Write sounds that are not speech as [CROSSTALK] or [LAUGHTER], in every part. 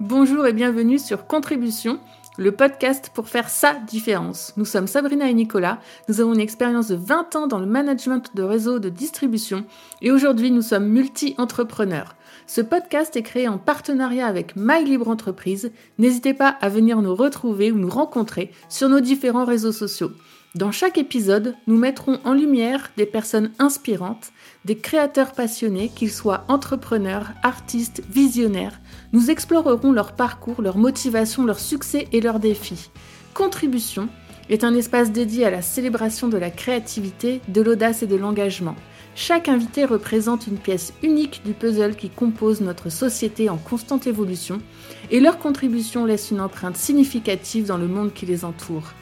Bonjour et bienvenue sur Contribution, le podcast pour faire sa différence. Nous sommes Sabrina et Nicolas, nous avons une expérience de 20 ans dans le management de réseaux de distribution et aujourd'hui nous sommes multi-entrepreneurs. Ce podcast est créé en partenariat avec My Libre Entreprise. N'hésitez pas à venir nous retrouver ou nous rencontrer sur nos différents réseaux sociaux. Dans chaque épisode, nous mettrons en lumière des personnes inspirantes, des créateurs passionnés, qu'ils soient entrepreneurs, artistes, visionnaires. Nous explorerons leur parcours, leur motivation, leurs succès et leurs défis. Contribution est un espace dédié à la célébration de la créativité, de l'audace et de l'engagement. Chaque invité représente une pièce unique du puzzle qui compose notre société en constante évolution et leur contribution laisse une empreinte significative dans le monde qui les entoure.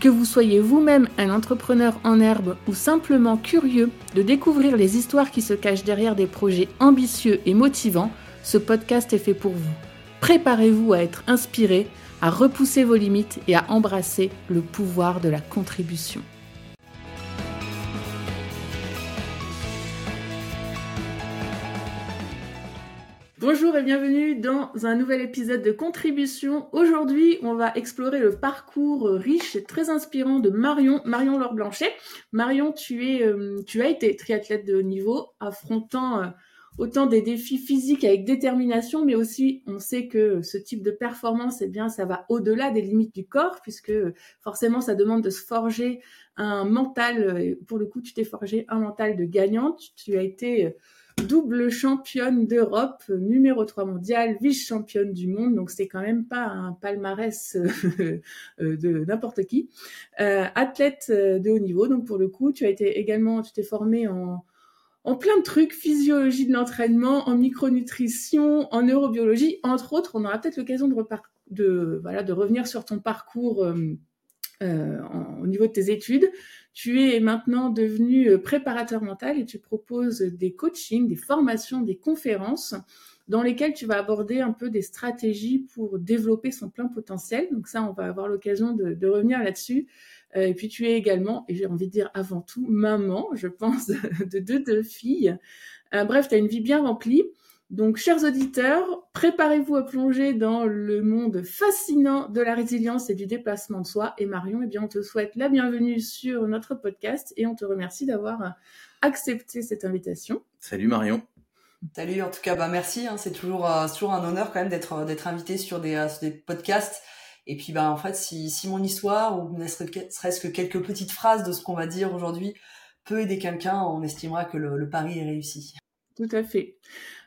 Que vous soyez vous-même un entrepreneur en herbe ou simplement curieux de découvrir les histoires qui se cachent derrière des projets ambitieux et motivants, ce podcast est fait pour vous. Préparez-vous à être inspiré, à repousser vos limites et à embrasser le pouvoir de la contribution. Bonjour et bienvenue dans un nouvel épisode de Contribution. Aujourd'hui, on va explorer le parcours riche et très inspirant de Marion, Marion Laure Blanchet. Marion, tu, es, euh, tu as été triathlète de haut niveau, affrontant euh, autant des défis physiques avec détermination, mais aussi on sait que ce type de performance, eh bien, ça va au-delà des limites du corps, puisque forcément, ça demande de se forger un mental. Pour le coup, tu t'es forgé un mental de gagnante. Tu as été double championne d'Europe, numéro 3 mondial, vice-championne du monde, donc c'est quand même pas un palmarès [LAUGHS] euh, de n'importe qui. Euh, athlète euh, de haut niveau, donc pour le coup, tu as été également, tu t'es formée en, plein de trucs, physiologie de l'entraînement, en micronutrition, en neurobiologie, entre autres. On aura peut-être l'occasion de, revenir sur ton parcours euh, au niveau de tes études. Tu es maintenant devenu euh, préparateur mental et tu proposes des coachings, des formations, des conférences dans lesquelles tu vas aborder un peu des stratégies pour développer son plein potentiel. Donc ça, on va avoir l'occasion de, de, revenir là-dessus. Euh, et puis tu es également, et j'ai envie de dire avant tout, maman, je pense, [LAUGHS] de deux, deux filles. Euh, bref, tu as une vie bien remplie. Donc, chers auditeurs, préparez-vous à plonger dans le monde fascinant de la résilience et du déplacement de soi. Et Marion, eh bien, on te souhaite la bienvenue sur notre podcast et on te remercie d'avoir accepté cette invitation. Salut Marion. Salut, en tout cas, bah merci. Hein, c'est toujours, euh, toujours un honneur quand même d'être euh, d'être invité sur des, euh, sur des podcasts. Et puis, bah en fait, si, si mon histoire ou ne serait-ce que quelques petites phrases de ce qu'on va dire aujourd'hui peut aider quelqu'un, on estimera que le, le pari est réussi. Tout à fait.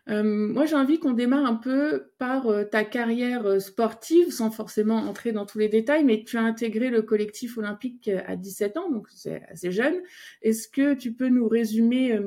Euh, moi, j'ai envie qu'on démarre un peu par euh, ta carrière euh, sportive, sans forcément entrer dans tous les détails, mais tu as intégré le collectif olympique à 17 ans, donc c'est assez jeune. Est-ce que tu peux nous résumer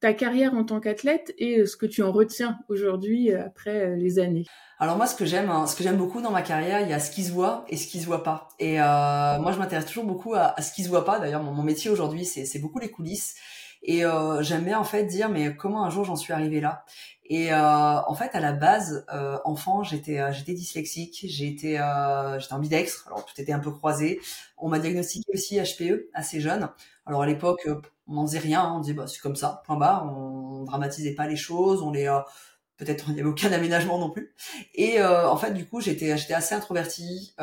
ta carrière en tant qu'athlète et ce que tu en retiens aujourd'hui après les années? Alors moi, ce que j'aime, hein, ce que j'aime beaucoup dans ma carrière, il y a ce qui se voit et ce qui se voit pas. Et moi, je m'intéresse toujours beaucoup à, ce qui se voit pas. D'ailleurs, mon, métier aujourd'hui, c'est beaucoup les coulisses. Et euh, j'aime bien en fait dire mais comment un jour j'en suis arrivée là? Et euh, en fait, à la base, euh, enfant, j'étais euh, j'étais dyslexique, j'étais euh, j'étais ambidextre, alors tout était un peu croisé. On m'a diagnostiqué aussi HPE assez jeune. Alors à l'époque, euh, on n'en faisait rien, on disait bah c'est comme ça, point barre. On, dramatisait pas les choses, on les peut-être il n'y avait aucun aménagement non plus. Et en fait, du coup, j'étais j'étais assez introvertie,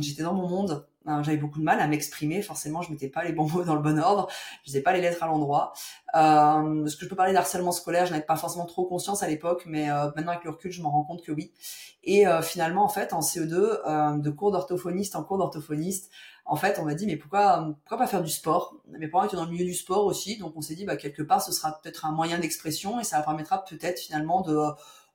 j'étais dans mon monde j'avais beaucoup de mal à m'exprimer. Forcément, je mettais pas les bons [LAUGHS] mots dans le bon ordre. Je faisais pas les lettres à l'endroit. Euh, ce que je peux parler d'harcèlement scolaire, je n'avais pas forcément trop conscience à l'époque, mais euh, maintenant avec le recul, je m'en rends compte que oui. Et euh, finalement, en fait, en CE2, euh, de cours d'orthophoniste en cours d'orthophoniste, en fait, on m'a dit mais pourquoi pourquoi pas faire du sport? Mes parents étaient dans le milieu du sport aussi, donc on s'est dit bah quelque part, ce sera peut-être un moyen d'expression et ça permettra peut-être finalement de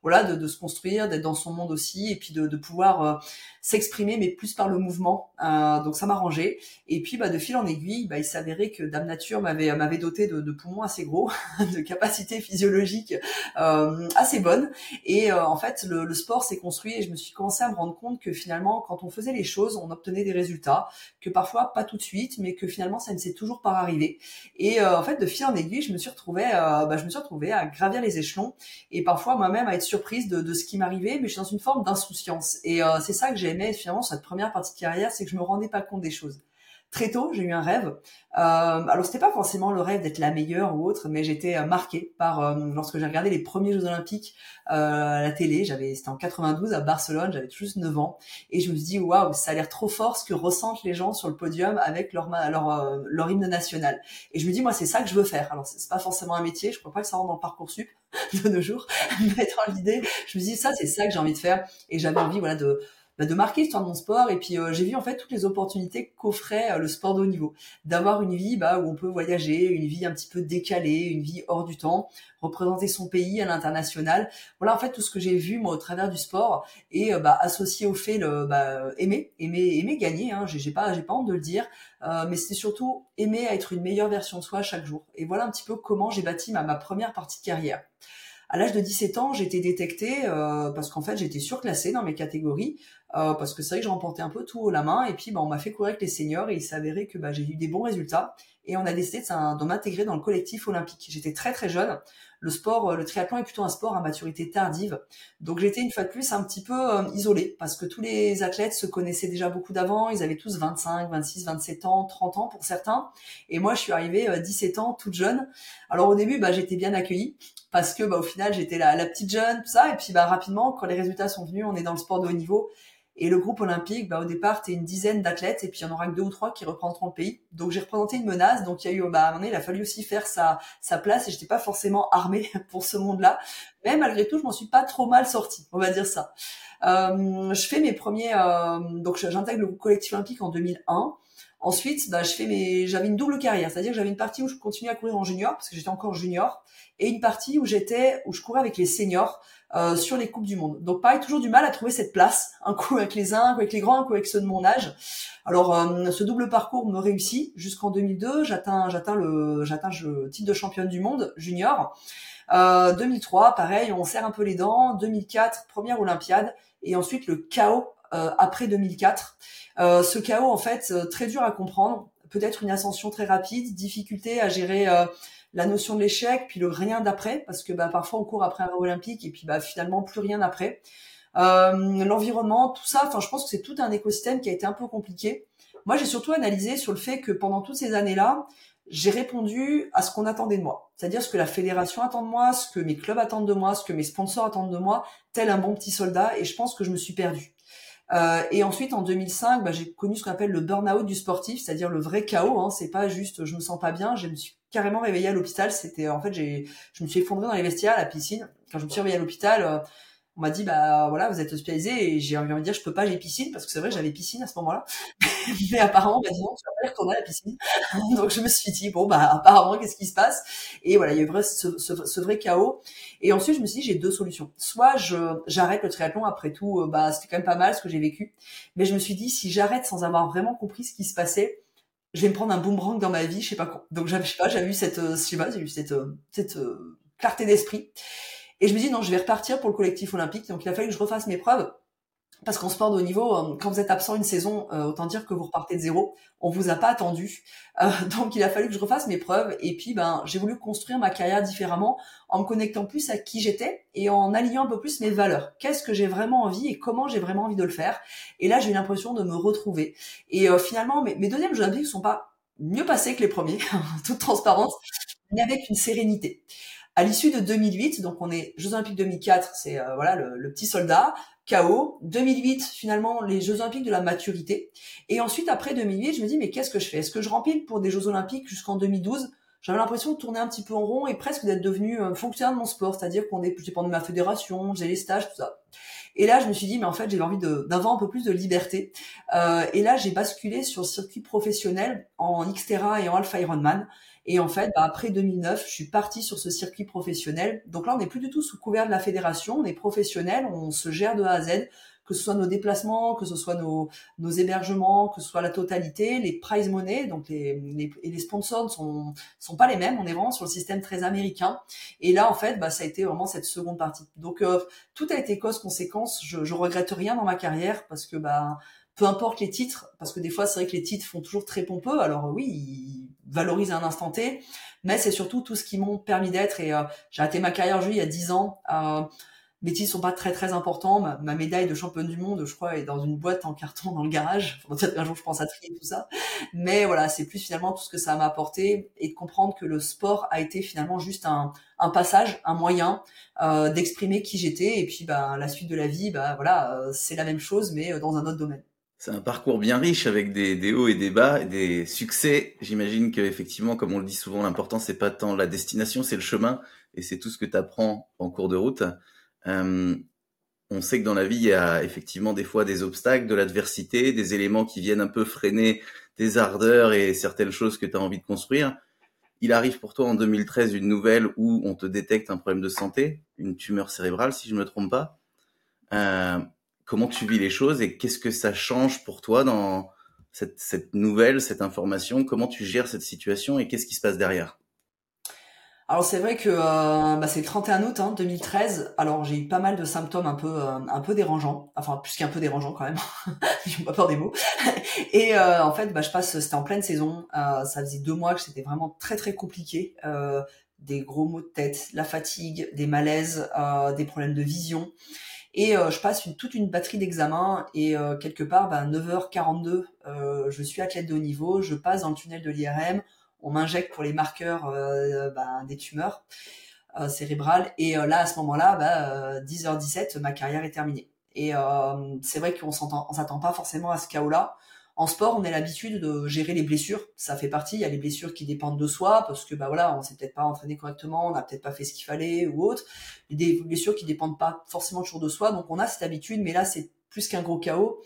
voilà, de, de se construire, d'être dans son monde aussi, et puis de, de pouvoir euh, s'exprimer, mais plus par le mouvement. Euh, donc ça m'arrangeait. Et puis bah, de fil en aiguille, bah, il s'avérait que Dame Nature m'avait m'avait doté de, de, poumons assez gros, [LAUGHS] de capacités physiologiques euh, assez bonnes. Et euh, en fait, le, le sport s'est construit et je me suis commencé à me rendre compte que finalement, quand on faisait les choses, on obtenait des résultats, que parfois pas tout de suite, mais que finalement ça ne s'est toujours pas arrivé. Et euh, en fait, de fil en aiguille, je me suis retrouvée, bah, je me suis retrouvée à gravir les échelons et parfois moi-même à être surprise de, de ce qui m'arrivait, mais je suis dans une forme d'insouciance. Et euh, c'est ça que j'aimais finalement cette première partie de carrière, c'est que je me rendais pas compte des choses. Très tôt, j'ai eu un rêve. Euh, alors c'était pas forcément le rêve d'être la meilleure ou autre, mais j'étais euh, marquée par euh, lorsque j'ai regardé les premiers Jeux Olympiques euh, à la télé. J'avais, c'était en 92 à Barcelone, j'avais juste 9 ans, et je me suis dit waouh, ça a l'air trop fort ce que ressentent les gens sur le podium avec leur leur, leur hymne national. Et je me dis moi c'est ça que je veux faire. Alors c'est pas forcément un métier, je crois pas que ça rentre dans le parcours sup [LAUGHS] de nos jours, mais dans l'idée, je me dis ça c'est ça que j'ai envie de faire, et j'avais envie voilà de de marquer l'histoire de mon sport. Et puis euh, j'ai vu en fait toutes les opportunités qu'offrait euh, le sport de haut niveau, d'avoir une vie bah, où on peut voyager, une vie un petit peu décalée, une vie hors du temps, représenter son pays à l'international. Voilà en fait tout ce que j'ai vu moi au travers du sport et euh, bah, associé au fait le bah, aimer, aimer, aimer gagner. Hein, j'ai pas, j'ai pas honte de le dire, mais c'était surtout aimer être une meilleure version de soi chaque jour. Et voilà un petit peu comment j'ai bâti ma, ma première partie de carrière. À l'âge de 17 ans, été détectée euh, parce qu'en fait, j'étais surclassée dans mes catégories euh, parce que c'est vrai que je remportais un peu tout haut la main et puis bah, on m'a fait courir avec les seniors et il s'avérait que bah, j'ai eu des bons résultats et on a décidé de, m'intégrer dans le collectif olympique. J'étais très très jeune. Le sport, euh, le triathlon est plutôt un sport à maturité tardive. Donc j'étais une fois de plus un petit peu euh, isolée parce que tous les athlètes se connaissaient déjà beaucoup d'avant. Ils avaient tous 25, 26, 27 ans, 30 ans pour certains. Et moi, je suis arrivée 17 ans, toute jeune. Alors au début, bah, j'étais bien accueillie parce que bah, au final j'étais la, la petite jeune tout ça et puis bah rapidement quand les résultats sont venus on est dans le sport de haut niveau et le groupe olympique bah au départ t'es une dizaine d'athlètes et puis il y en aura que deux ou trois qui représenteront le pays. Donc j'ai représenté une menace. Donc il y a eu bah à un moment donné, il a fallu aussi faire sa sa place et j'étais pas forcément [LAUGHS] armée pour ce monde là mais malgré tout je m'en suis pas trop mal sortie on va dire ça. Euh, je fais mes premiers euh, donc j'intègre le collectif olympique en 2001 Ensuite, bah, je fais mes, j'avais une double carrière, c'est-à-dire que j'avais une partie où je continuais à courir en junior parce que j'étais encore junior, et une partie où j'étais, où je courais avec les seniors euh, sur les coupes du monde. Donc pareil, toujours du mal à trouver cette place, un coup avec les uns, un coup avec les grands, un coup avec ceux de mon âge. Alors euh, ce double parcours me réussit jusqu'en 2002, j'atteins, j'atteins le, j'atteins le titre de championne du monde junior. Euh, 2003, pareil, on serre un peu les dents. 2004, première Olympiade, et ensuite le chaos euh, après 2004. Euh, ce chaos, en fait, euh, très dur à comprendre. Peut-être une ascension très rapide, difficulté à gérer la notion de l'échec, puis le rien d'après, parce que bah, parfois on court après un olympique et puis bah, finalement plus rien après. L'environnement, tout ça, enfin je pense que c'est tout un écosystème qui a été un peu compliqué. Moi j'ai surtout analysé sur le fait que pendant toutes ces années-là, j'ai répondu à ce qu'on attendait de moi. C'est-à-dire ce que la fédération attend de moi, ce que mes clubs attendent de moi, ce que mes sponsors attendent de moi, tel un bon petit soldat, et je pense que je me suis perdue. Euh, et ensuite, en 2005, bah, j'ai connu ce qu'on appelle le burn-out du sportif, c'est-à-dire le vrai chaos. Hein. C'est pas juste je me sens pas bien. Je me suis carrément réveillée à l'hôpital. C'était en fait, j'ai, je me suis effondrée dans les vestiaires, à la piscine. Quand je me suis réveillée à l'hôpital, euh, on m'a dit bah voilà vous êtes hospitalisé et j'ai envie de dire je peux pas j'ai piscine. Parce que c'est vrai j'avais piscine à ce moment-là. [LAUGHS] Mais apparemment dit non tu vas pas retourner à la piscine. [LAUGHS] Donc je me suis dit bon bah apparemment qu'est-ce qui se passe? Et voilà il y a eu vrai, ce, ce, vrai chaos. Et ensuite je me suis dit j'ai deux solutions. Soit je j'arrête le triathlon. Après tout euh, bah c'était quand même pas mal ce que j'ai vécu. Mais je me suis dit si j'arrête sans avoir vraiment compris ce qui se passait je vais me prendre un boomerang dans ma vie je sais pas quoi donc je sais pas eu cette euh, je sais pas j'ai eu cette euh, cette clarté d'esprit et je me dis non, je vais repartir pour le collectif olympique. Donc il a fallu que je refasse mes preuves. Parce qu'en sport de haut niveau, euh, quand vous êtes absent une saison, euh, autant dire que vous repartez de zéro. On vous a pas attendu, euh, [LAUGHS] donc il a fallu que je refasse mes preuves. Et puis, ben, j'ai voulu construire ma carrière différemment, en me connectant plus à qui j'étais et en alignant un peu plus mes valeurs. Qu'est-ce que j'ai vraiment envie et comment j'ai vraiment envie de le faire? Et là, j'ai eu l'impression de me retrouver. Et finalement, mes, mes deuxièmes Jeux Olympiques sont pas mieux passés que les premiers, [LAUGHS] toute transparence, mais avec une sérénité. À l'issue de 2008, donc on est Jeux Olympiques 2004, c'est euh, voilà le, petit soldat, KO. 2008, finalement, les Jeux Olympiques de la maturité. Et ensuite, après 2008, je me dis, mais qu'est-ce que je fais? Est-ce que je remplis pour des Jeux Olympiques jusqu'en 2012 J'avais l'impression de tourner un petit peu en rond et presque d'être devenu un fonctionnaire de mon sport, c'est-à-dire qu'on est, dépend de ma fédération, j'ai les stages, tout ça. Et là, je me suis dit, mais en fait, j'ai envie d'avoir un peu plus de liberté. Euh, et là, j'ai basculé sur le circuit professionnel en Xterra et en Alpha Ironman. Et en fait, bah, après 2009, je suis partie sur ce circuit professionnel. Donc là, on n'est plus du tout sous couvert de la fédération, on est professionnel, on se gère de A à Z, que ce soit nos déplacements, que ce soit nos, nos hébergements, que ce soit la totalité, les prize money, donc les, les, les sponsors ne sont, sont pas les mêmes, on est vraiment sur le système très américain. Et là, en fait, bah, ça a été vraiment cette seconde partie. Donc euh, tout a été cause-conséquence, je, je regrette rien dans ma carrière parce que bah, peu importe les titres, parce que des fois c'est vrai que les titres font toujours très pompeux. Alors oui, ils valorisent un instant T, mais c'est surtout tout ce qui m'ont permis d'être. Et euh, j'ai arrêté ma carrière juillet il y a 10 ans. Euh, mes titres sont pas très très importants. Ma, médaille de championne du monde, je crois, est dans une boîte en carton dans le garage. [LAUGHS] Qu'un jour je pense à trier tout ça. Mais voilà, c'est plus finalement tout ce que ça m'a apporté et de comprendre que le sport a été finalement juste un, un passage, un moyen euh, d'exprimer qui j'étais. Et puis bah, la suite de la vie, bah voilà, euh, c'est la même chose mais dans un autre domaine. C'est un parcours bien riche avec des, hauts et des bas, des succès. J'imagine que effectivement, comme on le dit souvent, l'important c'est pas tant la destination, c'est le chemin et c'est tout ce que tu apprends en cours de route. Euh, on sait que dans la vie, il y a effectivement des fois des obstacles, de l'adversité, des éléments qui viennent un peu freiner tes ardeurs et certaines choses que tu as envie de construire. Il arrive pour toi en 2013 une nouvelle où on te détecte un problème de santé, une tumeur cérébrale si je me trompe pas. Euh, comment tu vis les choses et qu'est-ce que ça change pour toi dans cette, nouvelle, cette information? Comment tu gères cette situation et qu'est-ce qui se passe derrière? Alors c'est vrai que euh, bah, c'est le 31 août hein, 2013. Alors j'ai eu pas mal de symptômes un peu euh, un peu dérangeants, enfin plus qu'un peu dérangeants quand même. [LAUGHS] j'ai pas peur des mots. [LAUGHS] Et euh, en fait, bah, je passe, c'était en pleine saison. ça faisait deux mois que c'était vraiment très très compliqué. des gros maux de tête, la fatigue, des malaises, des problèmes de vision. Et je passe une, toute une batterie d'examens et quelque part, bah, 9h42, je suis athlète de haut niveau, je passe dans le tunnel de l'IRM on m'injecte pour les marqueurs euh, bah, des tumeurs euh, cérébrales. Et euh, là, à ce moment-là, bah, 10h17, ma carrière est terminée. Et c'est vrai qu'on s'attend pas forcément à ce chaos-là. En sport, on a l'habitude de gérer les blessures. Ça fait partie. Il y a les blessures qui dépendent de soi parce que bah voilà, on s'est peut-être pas entraîné correctement, on n'a peut-être pas fait ce qu'il fallait ou autre. Des blessures qui dépendent pas forcément toujours de soi. Donc on a cette habitude, mais là c'est plus qu'un gros chaos.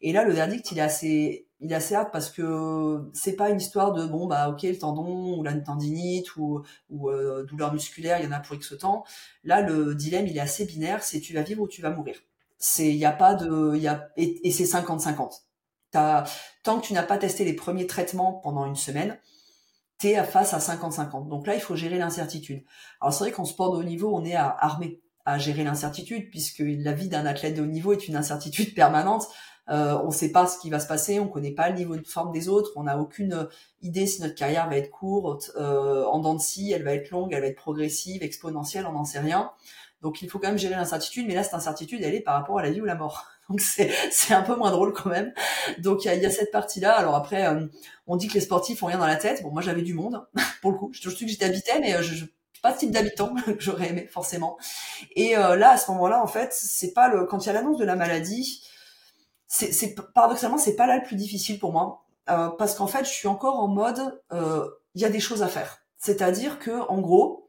Et là, le verdict, il est assez il est assez hâte parce que c'est pas une histoire de bon bah ok le tendon ou la tendinite ou, ou euh, douleur musculaire il y en a pour X temps là le dilemme il est assez binaire c'est tu vas vivre ou tu vas mourir c'est il y a pas de il y a et, c'est 50 50 tant que tu n'as pas testé les premiers traitements pendant une semaine t'es à face à 50 50 donc là il faut gérer l'incertitude alors c'est vrai qu'en sport de haut niveau on est à, armé à gérer l'incertitude puisque la vie d'un athlète de haut niveau est une incertitude permanente euh, on ne sait pas ce qui va se passer, on connaît pas le niveau de forme des autres, on n'a aucune idée si notre carrière va être courte, euh, en dents de scie, elle va être longue, elle va être progressive, exponentielle, on n'en sait rien. Donc il faut quand même gérer l'incertitude, mais là cette incertitude elle est par rapport à la vie ou la mort. Donc c'est un peu moins drôle quand même. Donc il y a, cette partie là. Alors après on dit que les sportifs ont rien dans la tête. Bon moi j'avais du monde [LAUGHS] pour le coup. Je suis que j'étais habité, mais je, je pas ce type d'habitant [LAUGHS] que j'aurais aimé forcément. Et là à ce moment-là en fait c'est pas le quand il y a l'annonce de la maladie c'est, c'est paradoxalement c'est pas là le plus difficile pour moi euh, parce qu'en fait je suis encore en mode euh, il y a des choses à faire c'est-à-dire que en gros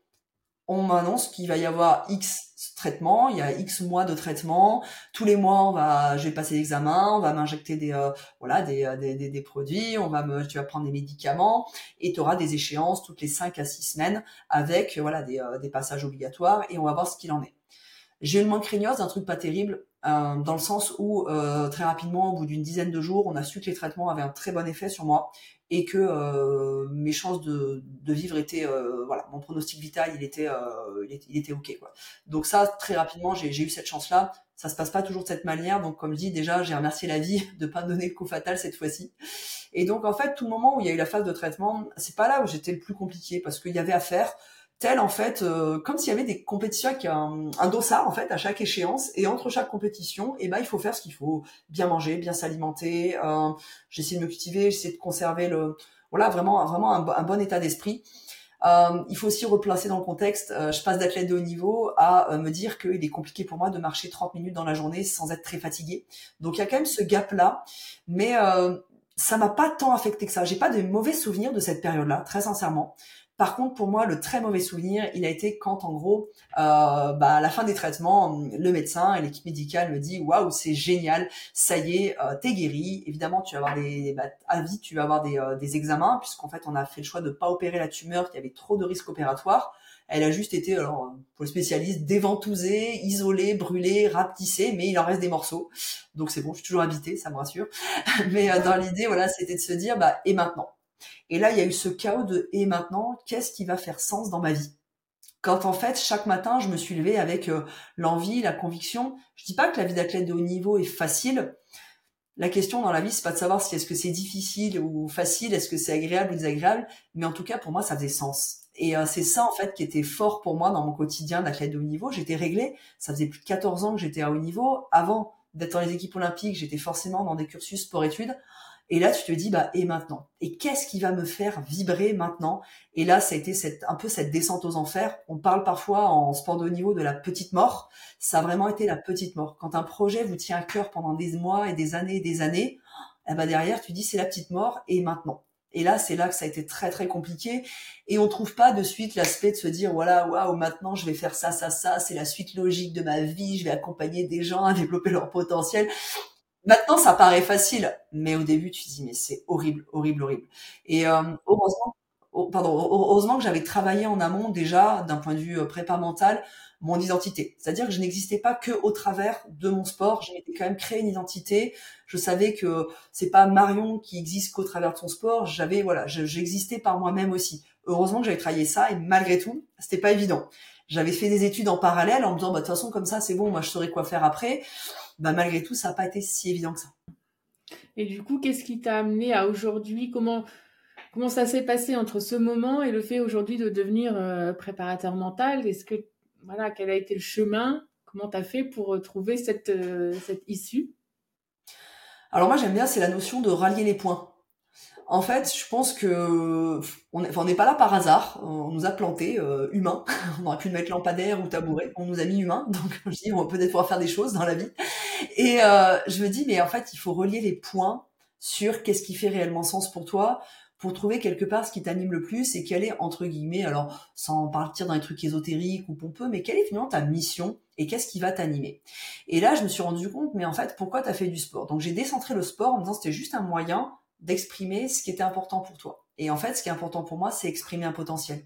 on m'annonce qu'il va y avoir X traitements, il y a X mois de traitement, tous les mois on va, je vais passer l'examen, on va m'injecter des, euh, voilà, des, des, des, des, produits, on va me, tu vas prendre des médicaments et tu auras des échéances toutes les 5 à 6 semaines avec, voilà, des, des passages obligatoires et on va voir ce qu'il en est. J'ai une moins craigneuse, un truc pas terrible, euh, dans le sens où euh, très rapidement, au bout d'une dizaine de jours, on a su que les traitements avaient un très bon effet sur moi et que euh, mes chances de, de vivre étaient, euh, voilà, mon pronostic vital, il était, euh, il était, ok quoi. Donc ça, très rapidement, j'ai eu cette chance-là. Ça se passe pas toujours de cette manière, donc comme je dis déjà, j'ai remercié la vie [LAUGHS] de pas me donner le coup fatal cette fois-ci. Et donc en fait, tout le moment où il y a eu la phase de traitement, c'est pas là où j'étais le plus compliqué parce qu'il y avait à faire tel en fait euh, comme s'il y avait des compétitions avec un, un, dossard en fait à chaque échéance. Et entre chaque compétition et eh ben il faut faire ce qu'il faut. Bien manger bien s'alimenter euh, j'essaie de me cultiver j'essaie de conserver le voilà vraiment vraiment un, bon état d'esprit. Euh, il faut aussi replacer dans le contexte euh, je passe d'athlète de haut niveau à me dire qu'il est compliqué pour moi de marcher 30 minutes dans la journée sans être très fatigué. Donc il y a quand même ce gap là mais ça m'a pas tant affecté que ça. J'ai pas de mauvais souvenirs de cette période là très sincèrement par contre, pour moi, le très mauvais souvenir, il a été quand, en gros, euh, bah, à la fin des traitements, le médecin et l'équipe médicale me dit waouh, c'est génial, ça y est, euh, t'es guéri. Évidemment, tu vas avoir des bah, à tu vas avoir des, euh, des examens, puisqu'en fait, on a fait le choix de pas opérer la tumeur, qui avait trop de risques opératoires. Elle a juste été, alors pour le spécialiste, déventousée, isolée, brûlée, rapetissée, mais il en reste des morceaux. Donc c'est bon, je suis toujours habité, ça me rassure. [LAUGHS] mais euh, dans l'idée, voilà, c'était de se dire, bah et maintenant? Et là, il y a eu ce chaos de et maintenant, qu'est-ce qui va faire sens dans ma vie? Quand en fait, chaque matin, je me suis levée avec euh, l'envie, la conviction. Je dis pas que la vie d'athlète de haut niveau est facile. La question dans la vie, c'est pas de savoir si est-ce que c'est difficile ou facile, est-ce que c'est agréable ou désagréable, mais en tout cas, pour moi, ça faisait sens. Et euh, c'est ça en fait qui était fort pour moi dans mon quotidien d'athlète de haut niveau. J'étais réglée. Ça faisait plus de 14 ans que j'étais à haut niveau. Avant d'être dans les équipes olympiques, j'étais forcément dans des cursus sport-études. Et là, tu te dis, bah, et maintenant? Et qu'est-ce qui va me faire vibrer maintenant? Et là, ça a été cette, un peu cette descente aux enfers. On parle parfois en sport de niveau de la petite mort. Ça a vraiment été la petite mort. Quand un projet vous tient à cœur pendant des mois et des années et des années, eh ben derrière, tu dis, c'est la petite mort, et maintenant et là, c'est là que ça a été très très compliqué. Et on trouve pas de suite l'aspect de se dire voilà, waouh, maintenant je vais faire ça, ça, ça, c'est la suite logique de ma vie, je vais accompagner des gens à [LAUGHS] développer leur potentiel. Maintenant, ça paraît facile, mais au début, tu te dis mais c'est horrible, horrible, horrible. Et euh, heureusement, pardon, heureusement que j'avais travaillé en amont déjà d'un point de vue prépa mental mon identité. C'est-à-dire que je n'existais pas que au travers de mon sport. J'ai quand même créé une identité. Je savais que c'est pas Marion qui existe qu'au travers de son sport. J'avais, voilà, j'existais par moi-même aussi. Heureusement que j'avais travaillé ça et malgré tout, c'était pas évident. J'avais fait des études en parallèle en me disant, bah, de toute façon, comme ça, c'est bon, moi, je saurais quoi faire après. Bah, malgré tout, ça n'a pas été si évident que ça. Et du coup, qu'est-ce qui t'a amené à aujourd'hui? Comment, comment ça s'est passé entre ce moment et le fait aujourd'hui de devenir euh, préparateur mental? Est-ce que voilà, quel a été le chemin? Comment tu as fait pour euh, trouver cette, euh, cette issue? Alors moi j'aime bien, c'est la notion de rallier les points. En fait, je pense que on n'est pas là par hasard. On nous a planté euh, humains. [LAUGHS] On aurait pu mettre lampadaire ou tabouret. On nous a mis humains. [LAUGHS] Donc je dis, on va peut-être pouvoir faire des choses dans la vie. Et je me dis, mais en fait, il faut relier les points sur qu'est-ce qui fait réellement sens pour toi pour trouver quelque part ce qui t'anime le plus et quelle est, entre guillemets, alors sans partir dans les trucs ésotériques ou pompeux, mais quelle est finalement ta mission et qu'est-ce qui va t'animer. Et là, je me suis rendu compte, mais en fait, pourquoi tu as fait du sport? Donc j'ai décentré le sport en me disant c'était juste un moyen d'exprimer ce qui était important pour toi. Et en fait, ce qui est important pour moi, c'est exprimer un potentiel.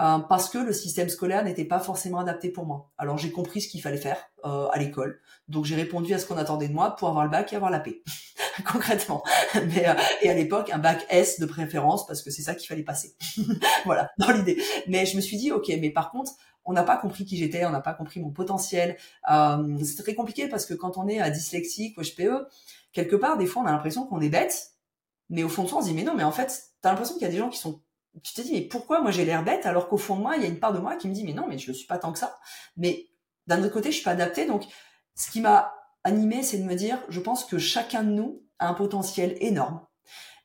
Euh, parce que le système scolaire n'était pas forcément adapté pour moi. Alors j'ai compris ce qu'il fallait faire euh, à l'école. Donc j'ai répondu à ce qu'on attendait de moi pour avoir le bac et avoir la paix. [LAUGHS] concrètement. Mais, euh, et à l'époque, un bac S de préférence parce que c'est ça qu'il fallait passer. [LAUGHS] voilà, dans l'idée. Mais je me suis dit, ok, mais par contre, on n'a pas compris qui j'étais, on n'a pas compris mon potentiel. Euh, c'est très compliqué parce que quand on est dyslexique ou HPE, quelque part, des fois, on a l'impression qu'on est bête, mais au fond de soi, on se dit, mais non, mais en fait, t'as l'impression qu'il y a des gens qui sont tu te dis mais pourquoi moi j'ai l'air bête alors qu'au fond de moi il y a une part de moi qui me dit mais non mais je ne suis pas tant que ça mais d'un autre côté je suis pas adapté donc ce qui m'a animé c'est de me dire je pense que chacun de nous un potentiel énorme.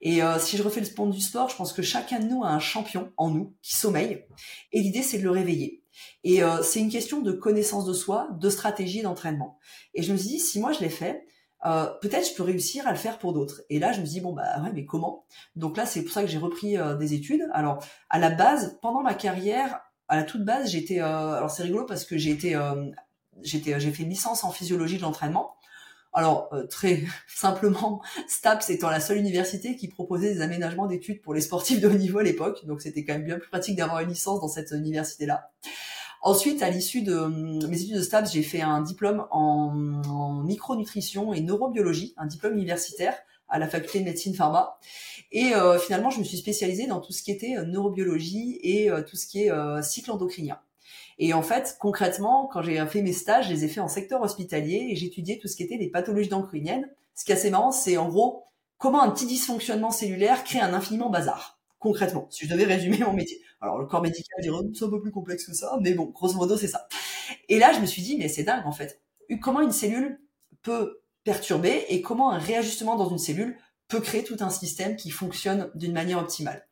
Et euh, si je refais le sport du sport, je pense que chacun de nous a un champion en nous qui sommeille. Et l'idée, c'est de le réveiller. Et euh, c'est une question de connaissance de soi, de stratégie d'entraînement. Et je me suis dit, si moi je l'ai fait, euh, peut-être je peux réussir à le faire pour d'autres. Et là, je me dis bon bah ouais, mais comment? Donc là, c'est pour ça que j'ai repris des études. Alors à la base, pendant ma carrière, à la toute base, j'étais. alors c'est rigolo parce que j'ai été, j'étais, j'ai fait une licence en physiologie de l'entraînement. Alors euh, très [LAUGHS] simplement, STAPS étant la seule université qui proposait des aménagements d'études pour les sportifs de haut niveau à l'époque, donc c'était quand même bien plus pratique d'avoir une licence dans cette université-là. Ensuite, à l'issue de hum, mes études de STAPS, j'ai fait un diplôme en, micronutrition et neurobiologie, un diplôme universitaire à la faculté de médecine pharma. Et euh, finalement, je me suis spécialisée dans tout ce qui était euh, neurobiologie et tout ce qui est cycle endocrinien. Et en fait, concrètement, quand j'ai fait mes stages, je les ai fait en secteur hospitalier et j'étudiais tout ce qui était les pathologies endocriniennes. Ce qui est assez marrant, c'est en gros comment un petit dysfonctionnement cellulaire crée un infiniment bazar. Concrètement, si je devais résumer mon métier. Alors le corps médical dirait c'est un peu plus complexe que ça, mais bon, grosso modo c'est ça. Et là, je me suis dit mais c'est dingue en fait. Comment une cellule peut perturber et comment un réajustement dans une cellule peut créer tout un système qui fonctionne d'une manière optimale?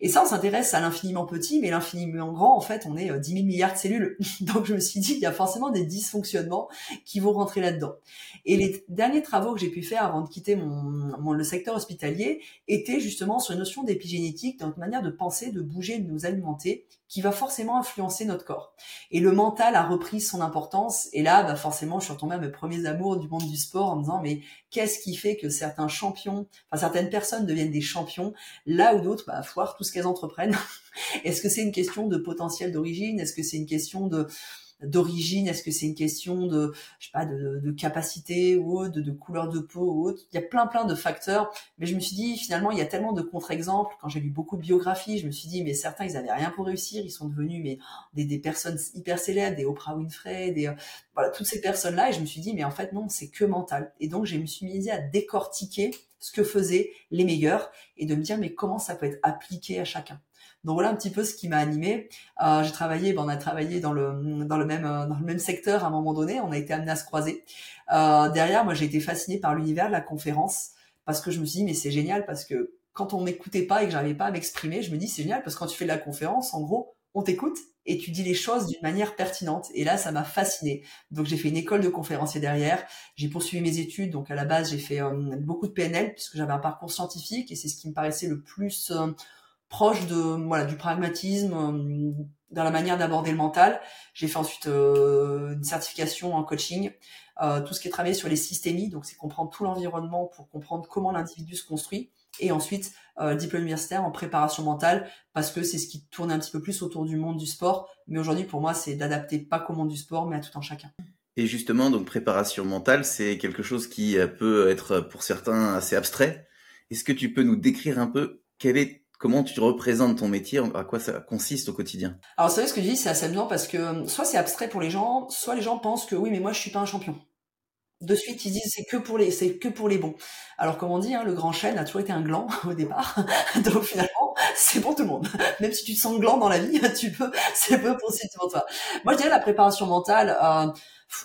Et ça, on s'intéresse à l'infiniment petit, mais l'infiniment grand, en fait, on est 10 euh, 000 milliards de cellules. [LAUGHS] Donc je me suis dit, il y a forcément des dysfonctionnements qui vont rentrer là-dedans. Et les derniers travaux que j'ai pu faire avant de quitter mon, le secteur hospitalier étaient justement sur une notion d'épigénétique, une manière de penser, de bouger, de nous alimenter, qui va forcément influencer notre corps. Et le mental a repris son importance. Et là, bah forcément, je suis retombée à mes premiers amours du monde du sport en me disant, mais qu'est-ce qui fait que certains champions, enfin certaines personnes deviennent des champions, là où d'autres, bah, foirent tout ce qu'elles entreprennent. [LAUGHS] Est-ce que c'est une question de potentiel d'origine? Est-ce que c'est une question de d'origine Est-ce que c'est une question de, je sais pas, de, de capacité ou de, de, couleur de peau ou autre? Il y a plein plein de facteurs. Mais je me suis dit finalement il y a tellement de contre-exemples. Quand j'ai lu beaucoup de biographies, je me suis dit mais certains ils avaient rien pour réussir, ils sont devenus mais des, des personnes hyper célèbres, des Oprah Winfrey, des voilà toutes ces personnes là. Et je me suis dit mais en fait non c'est que mental. Et donc je me suis mise à décortiquer ce que faisaient les meilleurs et de me dire mais comment ça peut être appliqué à chacun? Donc voilà un petit peu ce qui m'a animé. Euh, j'ai travaillé, ben, on a travaillé dans le dans le même secteur à un moment donné. On a été amené à se croiser. Euh, derrière, moi, j'ai été fascinée par l'univers de la conférence parce que je me suis dit mais c'est génial parce que quand on m'écoutait pas et que j'arrivais pas à m'exprimer, je me dis c'est génial parce que quand tu fais de la conférence, en gros, on t'écoute et tu dis les choses d'une manière pertinente. Et là, ça m'a fasciné. Donc j'ai fait une école de conférencier derrière. J'ai poursuivi mes études. Donc à la base, j'ai fait euh, beaucoup de PNL puisque j'avais un parcours scientifique et c'est ce qui me paraissait le plus euh, proche de voilà du pragmatisme euh, dans la manière d'aborder le mental. J'ai fait ensuite une certification en coaching. tout ce qui est travaillé sur les systémies, donc c'est comprendre tout l'environnement pour comprendre comment l'individu se construit et ensuite euh, diplôme universitaire en préparation mentale parce que c'est ce qui tourne un petit peu plus autour du monde du sport. Mais aujourd'hui, pour moi, c'est d'adapter pas qu'au monde du sport, mais à tout un chacun. Et justement, donc préparation mentale, c'est quelque chose qui euh, peut être pour certains assez abstrait. Est-ce que tu peux nous décrire un peu quel est Comment tu représentes ton métier À quoi ça consiste au quotidien? Alors, vous savez, ce que je dis, c'est assez amusant parce que euh, soit c'est abstrait pour les gens, soit les gens pensent que oui, mais moi, je suis pas un champion de suite ils disent c'est que pour les c'est que pour les bons. Alors comme on dit, hein, le grand chêne a toujours été un gland [LAUGHS] au départ, [LAUGHS] donc finalement c'est pour tout le monde. [LAUGHS] Même si tu te sens gland dans la vie, tu peux, c'est peu pour toi. Moi je dirais la préparation mentale. Euh,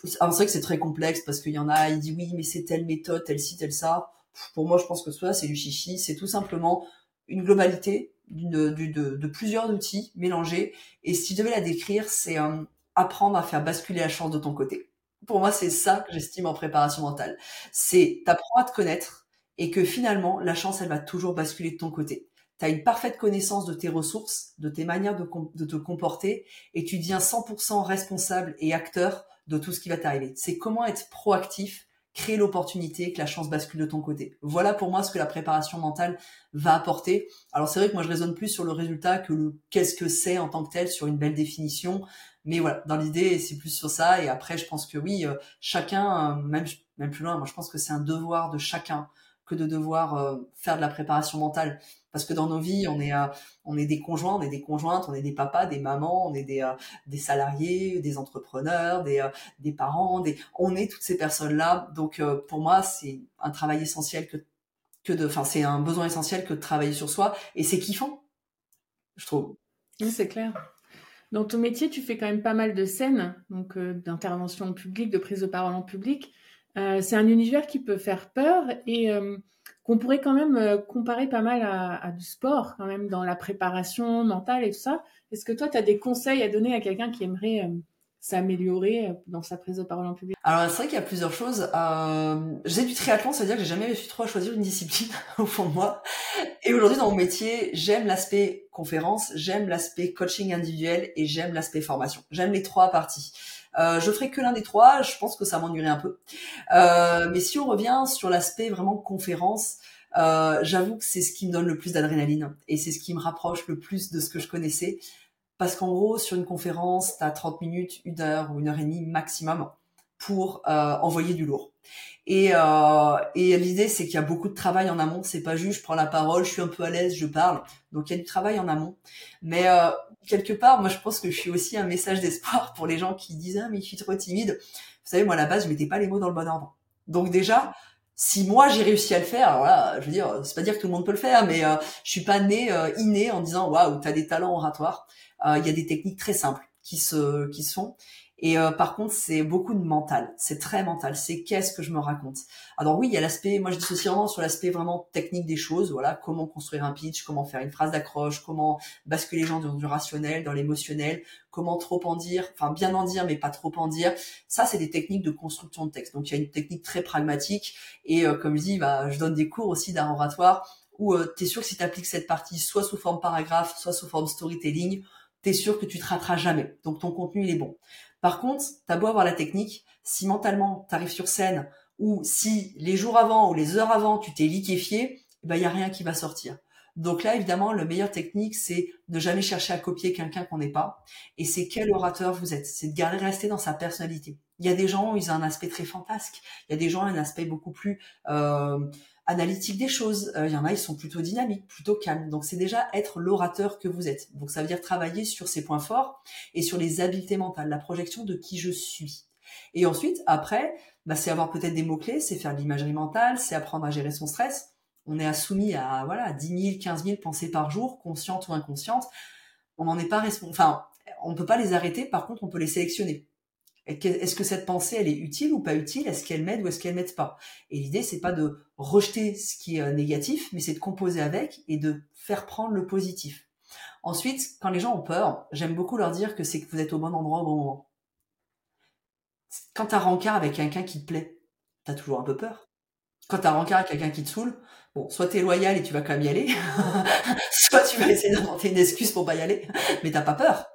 c'est vrai que c'est très complexe parce qu'il y en a, il dit oui mais c'est telle méthode, telle ci, telle ça. Pour moi je pense que ça c'est du chichi, c'est tout simplement une globalité de, plusieurs outils mélangés. Et si je devais la décrire, c'est euh, apprendre à faire basculer la chance de ton côté pour moi, c'est ça que j'estime en préparation mentale. C'est t'apprends à te connaître et que finalement, la chance, elle va toujours basculer de ton côté. Tu as une parfaite connaissance de tes ressources, de tes manières de, de te comporter et tu deviens 100% responsable et acteur de tout ce qui va t'arriver. C'est comment être proactif, créer l'opportunité que la chance bascule de ton côté. Voilà pour moi ce que la préparation mentale va apporter. Alors c'est vrai que moi je raisonne plus sur le résultat que le qu'est-ce que c'est en tant que tel sur une belle définition. Mais voilà, dans l'idée, c'est plus sur ça. Et après, je pense que oui, euh, chacun, euh, même, même plus loin, moi je pense que c'est un devoir de chacun de devoir euh, faire de la préparation mentale. Parce que dans nos vies, on est, on est des conjoints, on est des conjointes, on est des papas, des mamans, on est des, des salariés, des entrepreneurs, des, des parents, des, on est toutes ces personnes-là. Donc pour moi, c'est un travail essentiel que, que de, enfin c'est un besoin essentiel que de travailler sur soi. Et c'est kiffant, je trouve. Oui, c'est clair. Dans ton métier, tu fais quand même pas mal de scènes, donc euh, d'intervention en de prise de parole en public. Euh, c'est un univers qui peut faire peur et euh, qu'on pourrait quand même comparer pas mal à, du sport, quand même, dans la préparation mentale et tout ça. Est-ce que toi, tu as des conseils à donner à quelqu'un qui aimerait s'améliorer euh, dans sa prise de parole en public? Alors c'est vrai qu'il y a plusieurs choses. Euh, j'ai du triathlon, c'est-à-dire que j'ai jamais réussi trop à choisir une discipline [LAUGHS] au fond de moi. Et aujourd'hui dans mon métier, j'aime l'aspect conférence, j'aime l'aspect coaching individuel et j'aime l'aspect formation. J'aime les trois parties. Euh, je ferai que l'un des trois, je pense que ça m'ennuierait un peu. Euh, mais si on revient sur l'aspect vraiment conférence, euh, j'avoue que c'est ce qui me donne le plus d'adrénaline et c'est ce qui me rapproche le plus de ce que je connaissais. Parce qu'en gros, sur une conférence, tu as 30 minutes, une heure ou une heure et demie maximum pour euh, envoyer du lourd. Et, euh, et l'idée, c'est qu'il y a beaucoup de travail en amont. C'est pas juste, je prends la parole, je suis un peu à l'aise, je parle. Donc il y a du travail en amont. Mais euh, quelque part, moi, je pense que je suis aussi un message d'espoir pour les gens qui disent ah mais je suis trop timide. Vous savez, moi à la base, je mettais pas les mots dans le bon ordre. Donc déjà, si moi j'ai réussi à le faire, alors là, je veux dire, c'est pas dire que tout le monde peut le faire, mais euh, je suis pas né euh, inné en disant waouh, t'as des talents oratoires. Euh, il y a des techniques très simples qui se qui se font. Et euh, par contre, c'est beaucoup de mental. C'est très mental. C'est qu'est-ce que je me raconte. Alors oui, il y a l'aspect. Moi, je dissocie vraiment sur l'aspect vraiment technique des choses. Voilà, comment construire un pitch, comment faire une phrase d'accroche, comment basculer les gens dans du rationnel, dans l'émotionnel, comment trop en dire, enfin bien en dire, mais pas trop en dire. Ça, c'est des techniques de construction de texte. Donc il y a une technique très pragmatique. Et euh, comme je dis, bah, je donne des cours aussi d'art oratoire où tu es sûr que si tu appliques cette partie soit sous forme paragraphe, soit sous forme storytelling, t'es sûr que tu te rateras jamais. Donc ton contenu, il est bon. Par contre, t'as beau avoir la technique, si mentalement t'arrives sur scène ou si les jours avant ou les heures avant tu t'es liquéfié, il eh ben, y a rien qui va sortir. Donc là, évidemment, le meilleur technique, c'est de jamais chercher à copier quelqu'un qu'on n'est pas. Et c'est quel orateur vous êtes. C'est de garder rester dans sa personnalité. Il y a des gens, ils ont un aspect très fantasque. Il y a des gens, un aspect beaucoup plus euh, analytique des choses. Euh, il y en a, ils sont plutôt dynamiques, plutôt calmes. Donc c'est déjà être l'orateur que vous êtes. Donc ça veut dire travailler sur ses points forts et sur les habiletés mentales, la projection de qui je suis. Et ensuite, après, bah, c'est avoir peut-être des mots-clés, c'est faire de l'imagerie mentale, c'est apprendre à gérer son stress. On est soumis à voilà 10 000, 15 000 pensées par jour, conscientes ou inconscientes. On n'en est pas responsable. Enfin, on ne peut pas les arrêter. Par contre, on peut les sélectionner. Est-ce que cette pensée, elle est utile ou pas utile? Est-ce qu'elle m'aide ou est-ce qu'elle m'aide pas? Et l'idée, c'est pas de rejeter ce qui est euh, négatif, mais c'est de composer avec et de faire prendre le positif. Ensuite, quand les gens ont peur, j'aime beaucoup leur dire que c'est que vous êtes au bon endroit au bon moment. Quand tu as rencard avec quelqu'un qui te plaît, tu as toujours un peu peur. Quand tu as rencard avec quelqu'un qui te saoule, bon, soit tu es loyal et tu vas quand même y aller, [LAUGHS] soit tu vas essayer d'inventer une excuse pour pas y aller, mais t'as pas peur.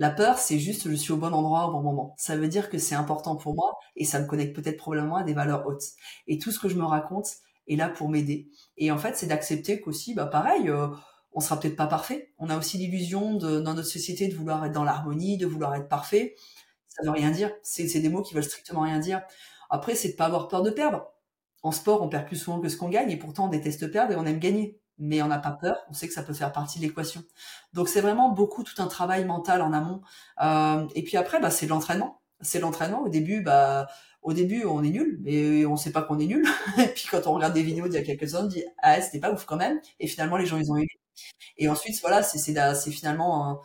La peur, c'est juste je suis au bon endroit au bon moment. Ça veut dire que c'est important pour moi et ça me connecte peut-être probablement à des valeurs hautes. Et tout ce que je me raconte est là pour m'aider. Et en fait, c'est d'accepter qu'aussi, bah pareil, euh, on sera peut-être pas parfait. On a aussi l'illusion dans notre société de vouloir être dans l'harmonie, de vouloir être parfait. Ça veut rien dire. C'est des mots qui veulent strictement rien dire. Après, c'est de pas avoir peur de perdre. En sport, on perd plus souvent que ce qu'on gagne et pourtant on déteste perdre et on aime gagner mais on n'a pas peur, on sait que ça peut faire partie de l'équation. Donc c'est vraiment beaucoup tout un travail mental en amont. Euh, et puis après, bah, c'est l'entraînement. C'est l'entraînement. Au début, bah, au début, on est nul, mais on sait pas qu'on est nul. [LAUGHS] et puis quand on regarde des vidéos d'il y a quelques années, on dit ah c'était pas ouf quand même. Et finalement, les gens ils ont aimé. Et ensuite, voilà, c'est c'est finalement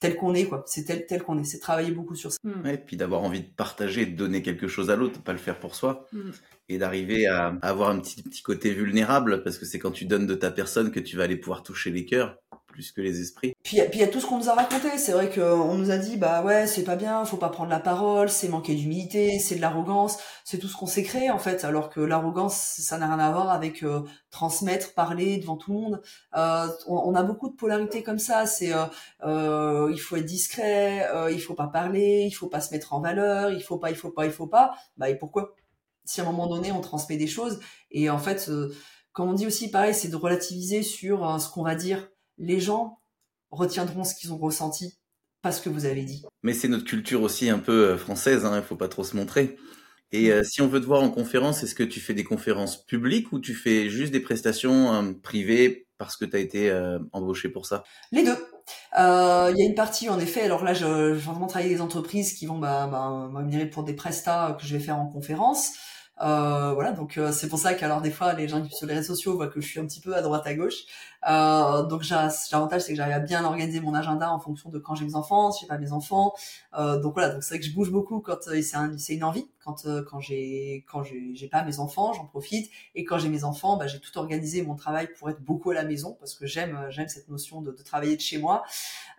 tel qu'on est quoi. C'est tel tel qu'on est. C'est travailler beaucoup sur ça. Hmm. et puis d'avoir envie de partager, de donner quelque chose à l'autre, pas le faire pour soi. Hmm et d'arriver à avoir un petit, petit côté vulnérable parce que c'est quand tu donnes de ta personne que tu vas aller pouvoir toucher les cœurs plus que les esprits. Puis il y a tout ce qu'on nous a raconté. C'est vrai qu'on nous a dit bah ouais c'est pas bien, faut pas prendre la parole, c'est manquer d'humilité, c'est de l'arrogance, c'est tout ce qu'on s'est créé en fait. Alors que l'arrogance ça n'a rien à voir avec euh, transmettre, parler devant tout le monde. Euh, on, a beaucoup de polarité comme ça. C'est euh, euh, il faut être discret, euh, il faut pas parler, il faut pas se mettre en valeur, il faut pas, il faut pas, il faut pas. Bah et pourquoi? Si à un moment donné on transmet des choses. Et en fait, euh, comme on dit aussi, pareil, c'est de relativiser sur euh, ce qu'on va dire. Les gens retiendront ce qu'ils ont ressenti, pas ce que vous avez dit. Mais c'est notre culture aussi un peu euh, française, hein, il faut pas trop se montrer. Et si on veut te voir en conférence, est-ce que tu fais des conférences publiques ou tu fais juste des prestations privées parce que tu as été embauché pour ça? Les deux. Il y a une partie, en effet, alors là, je, je vais vraiment travailler des entreprises qui vont bah, bah, m'admirer pour des prestats que je vais faire en conférence. Euh, voilà, donc euh, c'est pour ça qu'alors des fois les gens qui sont sur les réseaux sociaux voient que je suis un petit peu à droite à gauche. Euh, donc l'avantage c'est que j'arrive à bien organiser mon agenda en fonction de quand j'ai mes enfants, si j'ai pas mes enfants. Euh, donc voilà, donc c'est vrai que je bouge beaucoup quand euh, c'est un, une envie. Quand euh, quand j'ai quand j'ai pas mes enfants, j'en profite. Et quand j'ai mes enfants, bah, j'ai tout organisé mon travail pour être beaucoup à la maison parce que j'aime j'aime cette notion de, de, travailler de chez moi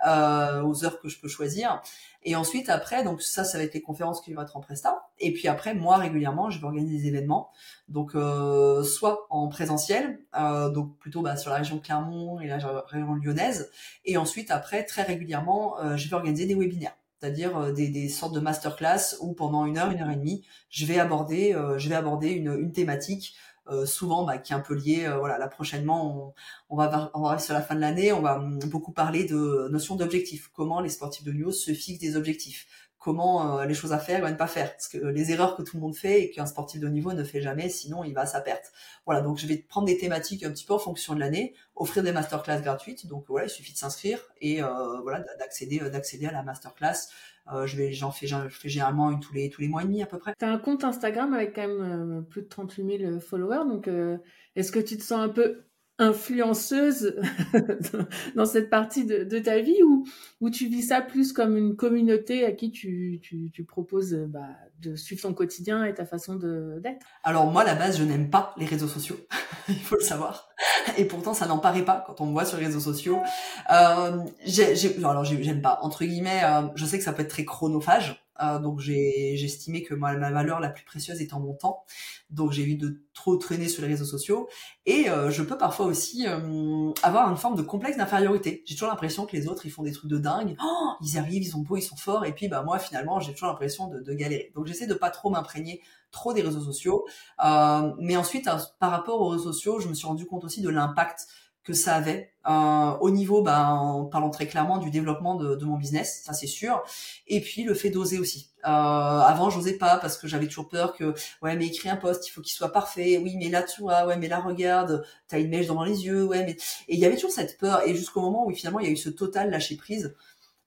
aux heures que je peux choisir. Et ensuite, après, donc ça, ça va être les conférences qui vont être en presta. Et puis après, moi, régulièrement, je vais organiser des événements. Donc, euh, soit en présentiel, euh, donc plutôt bah, sur la région Clermont et la région lyonnaise. Et ensuite, après, très régulièrement, euh, je vais organiser des webinaires c'est-à-dire euh, des, sortes de masterclass où pendant une heure, une heure et demie, je vais aborder, euh, je vais aborder une thématique euh, souvent bah, qui est un peu lié. Euh, voilà, là prochainement, on, on, va on sur la fin de l'année, on va hum, beaucoup parler de notion d'objectif. Comment les sportifs de news se fixent des objectifs? Comment euh, les choses à faire et à ne pas faire? Parce que les erreurs que tout le monde fait et qu'un sportif de niveau ne fait jamais, sinon il va à sa perte. Voilà, donc je vais prendre des thématiques un petit peu en fonction de l'année, offrir des masterclass gratuites. Donc voilà, il suffit de s'inscrire et voilà d'accéder d'accéder à la masterclass euh, je vais, j'en fais, généralement une tous les tous les mois et demi à peu près. T'as un compte Instagram avec quand même euh, plus de 38 000 followers, donc euh, est-ce que tu te sens un peu influenceuse [LAUGHS] dans cette partie de, ta vie ou, ou tu vis ça plus comme une communauté à qui tu, tu, tu proposes bah, de suivre ton quotidien et ta façon d'être Alors moi, la base, je n'aime pas les réseaux sociaux, [LAUGHS] il faut le savoir. Et pourtant, ça n'en paraît pas quand on me voit sur les réseaux sociaux. Euh, j'ai, alors j'aime pas, entre guillemets, euh, je sais que ça peut être très chronophage. Euh, donc j'ai estimé que ma valeur la plus précieuse étant mon temps. Donc j'ai eu de trop traîner sur les réseaux sociaux. Et euh, je peux parfois aussi euh, avoir une forme de complexe d'infériorité. J'ai toujours l'impression que les autres, ils font des trucs de dingue. Oh, ils arrivent, ils sont beaux, ils sont forts. Et puis bah moi, finalement, j'ai toujours l'impression de, galérer. Donc j'essaie de pas trop m'imprégner trop des réseaux sociaux. Mais ensuite, par rapport aux réseaux sociaux, je me suis rendu compte aussi de l'impact que ça avait euh, au niveau, ben, en parlant très clairement du développement de, mon business, ça c'est sûr. Et puis le fait d'oser aussi. Euh, avant, j'osais pas parce que j'avais toujours peur que, ouais, mais écris un post, il faut qu'il soit parfait. Oui, mais là tu vois, ouais, mais là regarde, t'as une mèche dans les yeux, ouais, mais et il y avait toujours cette peur. Et jusqu'au moment où finalement il y a eu ce total lâcher prise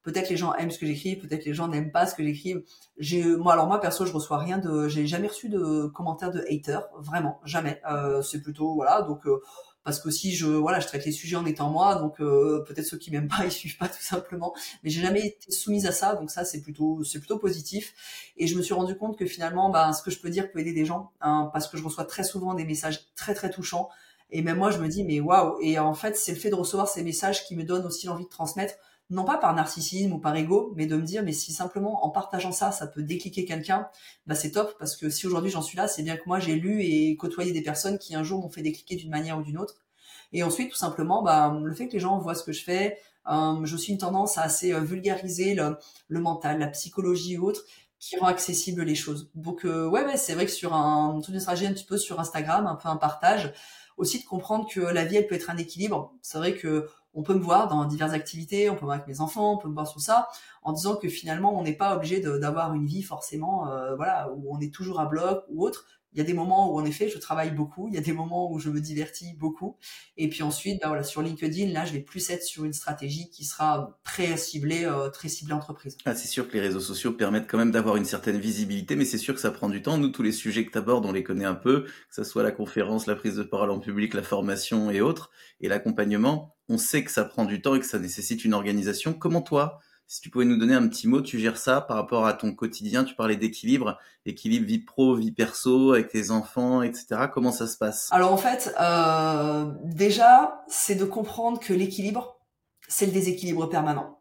Peut-être les gens aiment ce que j'écris, peut-être les gens n'aiment pas ce que j'écris. J'ai, moi, alors moi perso, je reçois rien de, j'ai jamais reçu de commentaires de haters, vraiment, jamais. Euh, c'est plutôt voilà, donc euh, parce que si je voilà je traite les sujets en étant moi donc euh, peut-être ceux qui m'aiment pas [LAUGHS] ils suivent pas tout simplement. Mais j'ai jamais été soumise à ça donc ça c'est plutôt c'est plutôt positif. Et je me suis rendu compte que finalement bah, ce que je peux dire peut aider des gens hein, parce que je reçois très souvent des messages très très touchants. Et même moi je me dis mais waouh! Et en fait c'est le fait de recevoir ces messages qui me donne aussi l'envie de transmettre non pas par narcissisme ou par ego, mais de me dire, mais si simplement en partageant ça, ça peut décliquer quelqu'un, bah c'est top, parce que si aujourd'hui j'en suis là, c'est bien que moi j'ai lu et côtoyé des personnes qui un jour m'ont fait décliquer d'une manière ou d'une autre. Et ensuite, tout simplement, bah, le fait que les gens voient ce que je fais, euh, je suis une tendance à assez euh, vulgariser le, mental, la psychologie ou autre, qui rend accessible les choses. Donc euh, ouais, ouais c'est vrai que sur un, toute une stratégie un petit peu sur Instagram, un peu un partage, aussi de comprendre que la vie elle peut être un équilibre. C'est vrai que on peut me voir dans diverses activités, on peut me voir avec mes enfants, on peut me voir sur ça, en disant que finalement on n'est pas obligé d'avoir une vie forcément, euh, voilà, où on est toujours à bloc ou autre. Il y a des moments où en effet je travaille beaucoup, il y a des moments où je me divertis beaucoup, et puis ensuite, bah voilà, sur LinkedIn, là je vais plus être sur une stratégie qui sera très ciblée, euh, très ciblée entreprise. Ah, c'est sûr que les réseaux sociaux permettent quand même d'avoir une certaine visibilité, mais c'est sûr que ça prend du temps. Nous, tous les sujets que tu abordes, on les connaît un peu, que ce soit la conférence, la prise de parole en public, la formation et autres, et l'accompagnement on sait que ça prend du temps et que ça nécessite une organisation. Comment toi, si tu pouvais nous donner un petit mot, tu gères ça par rapport à ton quotidien Tu parlais d'équilibre, équilibre vie pro, vie perso, avec tes enfants, etc. Comment ça se passe? Alors en fait, euh, déjà, c'est de comprendre que l'équilibre, c'est le déséquilibre permanent.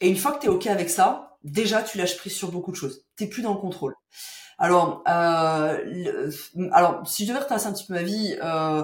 Et une fois que tu es OK avec ça, déjà, tu lâches prise sur beaucoup de choses. Tu plus dans le contrôle. Alors, euh, alors si je devais retracer un petit peu ma vie, euh,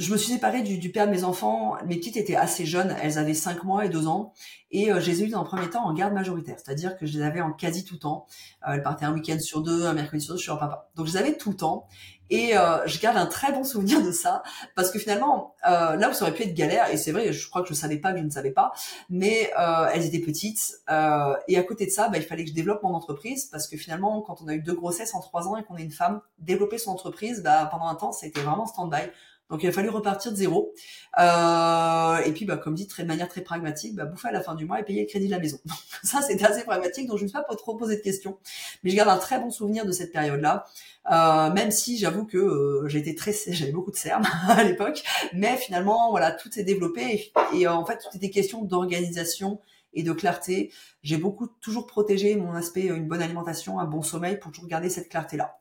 je me suis séparée du, du, père de mes enfants. Mes petites étaient assez jeunes, elles avaient 5 mois et 2 ans. Et euh, je les ai eues dans un premier temps en garde majoritaire, c'est-à-dire que je les avais en quasi tout temps. Euh, elles partaient un week-end sur deux, un mercredi sur deux, je suis leur papa. Donc je les avais tout le temps. Et euh, je garde un très bon souvenir de ça, parce que finalement, euh, là où ça aurait pu être galère, et c'est vrai, je crois que je savais pas que je ne savais pas, mais euh, elles étaient petites, euh, et à côté de ça, bah, il fallait que je développe mon entreprise, parce que finalement, quand on a eu deux grossesses en trois ans et qu'on est une femme, développer son entreprise, bah, pendant un temps, été vraiment stand-by. Donc il a fallu repartir de zéro. Euh, et puis, bah, comme dit, très, de manière très pragmatique, bah, bouffer à la fin du mois et payer le crédit de la maison. [LAUGHS] Ça, c'était assez pragmatique, donc je ne me suis pas trop posé de questions. Mais je garde un très bon souvenir de cette période-là. Euh, même si j'avoue que euh, j'étais très, j'avais beaucoup de cernes [LAUGHS] à l'époque, mais finalement, voilà, tout s'est développé et, et en fait, tout était question d'organisation et de clarté. J'ai beaucoup toujours protégé mon aspect une bonne alimentation, un bon sommeil pour toujours garder cette clarté-là.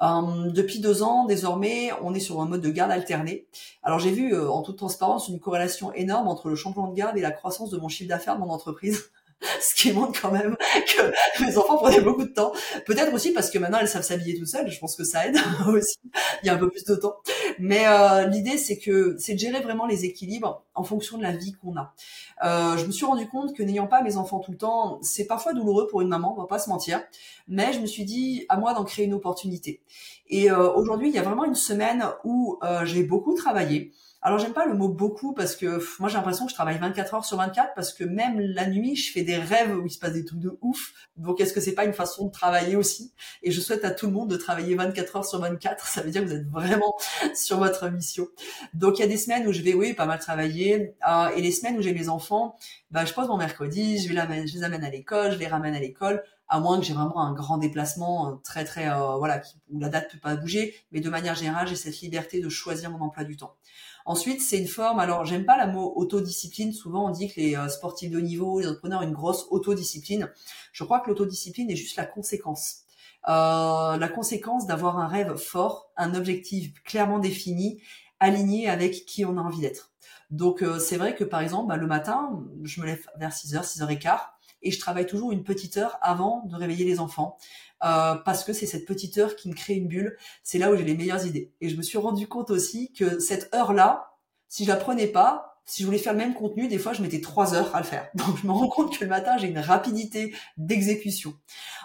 Euh, depuis deux ans, désormais, on est sur un mode de garde alterné. Alors j'ai vu euh, en toute transparence une corrélation énorme entre le changement de garde et la croissance de mon chiffre d'affaires de mon entreprise. [LAUGHS] ce qui montre quand même que mes enfants prenaient beaucoup de temps. Peut-être aussi parce que maintenant elles savent s'habiller toutes seules. Je pense que ça aide [LAUGHS] aussi. Il y a un peu plus de temps. Mais euh, l'idée c'est que c'est de gérer vraiment les équilibres en fonction de la vie qu'on a. Euh, je me suis rendu compte que n'ayant pas mes enfants tout le temps, c'est parfois douloureux pour une maman, on va pas se mentir. Mais je me suis dit à moi d'en créer une opportunité. Et euh, aujourd'hui, il y a vraiment une semaine où j'ai beaucoup travaillé. Alors j'aime pas le mot beaucoup parce que moi j'ai l'impression que je travaille 24 heures sur 24 parce que même la nuit je fais des rêves où il se passe des trucs de ouf. Donc est-ce que c'est pas une façon de travailler aussi? Et je souhaite à tout le monde de travailler 24 heures sur 24. Ça veut dire que vous êtes vraiment [LAUGHS] sur votre mission. Donc il y a des semaines où je vais oui pas mal travailler euh, et les semaines où j'ai mes enfants, bah je pose mon mercredi, je les amène à l'école, je les ramène à l'école à moins que j'ai vraiment un grand déplacement euh, très très euh, voilà où la date peut pas bouger mais de manière générale j'ai cette liberté de choisir mon emploi du temps Ensuite, c'est une forme, alors j'aime pas le mot autodiscipline, souvent on dit que les euh, sportifs de haut niveau, les entrepreneurs ont une grosse autodiscipline. Je crois que l'autodiscipline est juste la conséquence. Euh, la conséquence d'avoir un rêve fort, un objectif clairement défini, aligné avec qui on a envie d'être. Donc euh, c'est vrai que par exemple, bah, le matin, je me lève vers 6h, 6h15, et je travaille toujours une petite heure avant de réveiller les enfants. Euh, parce que c'est cette petite heure qui me crée une bulle. C'est là où j'ai les meilleures idées. Et je me suis rendu compte aussi que cette heure-là, si je la prenais pas, si je voulais faire le même contenu, des fois, je mettais trois heures à le faire. [LAUGHS] Donc, je me rends compte que le matin, j'ai une rapidité d'exécution.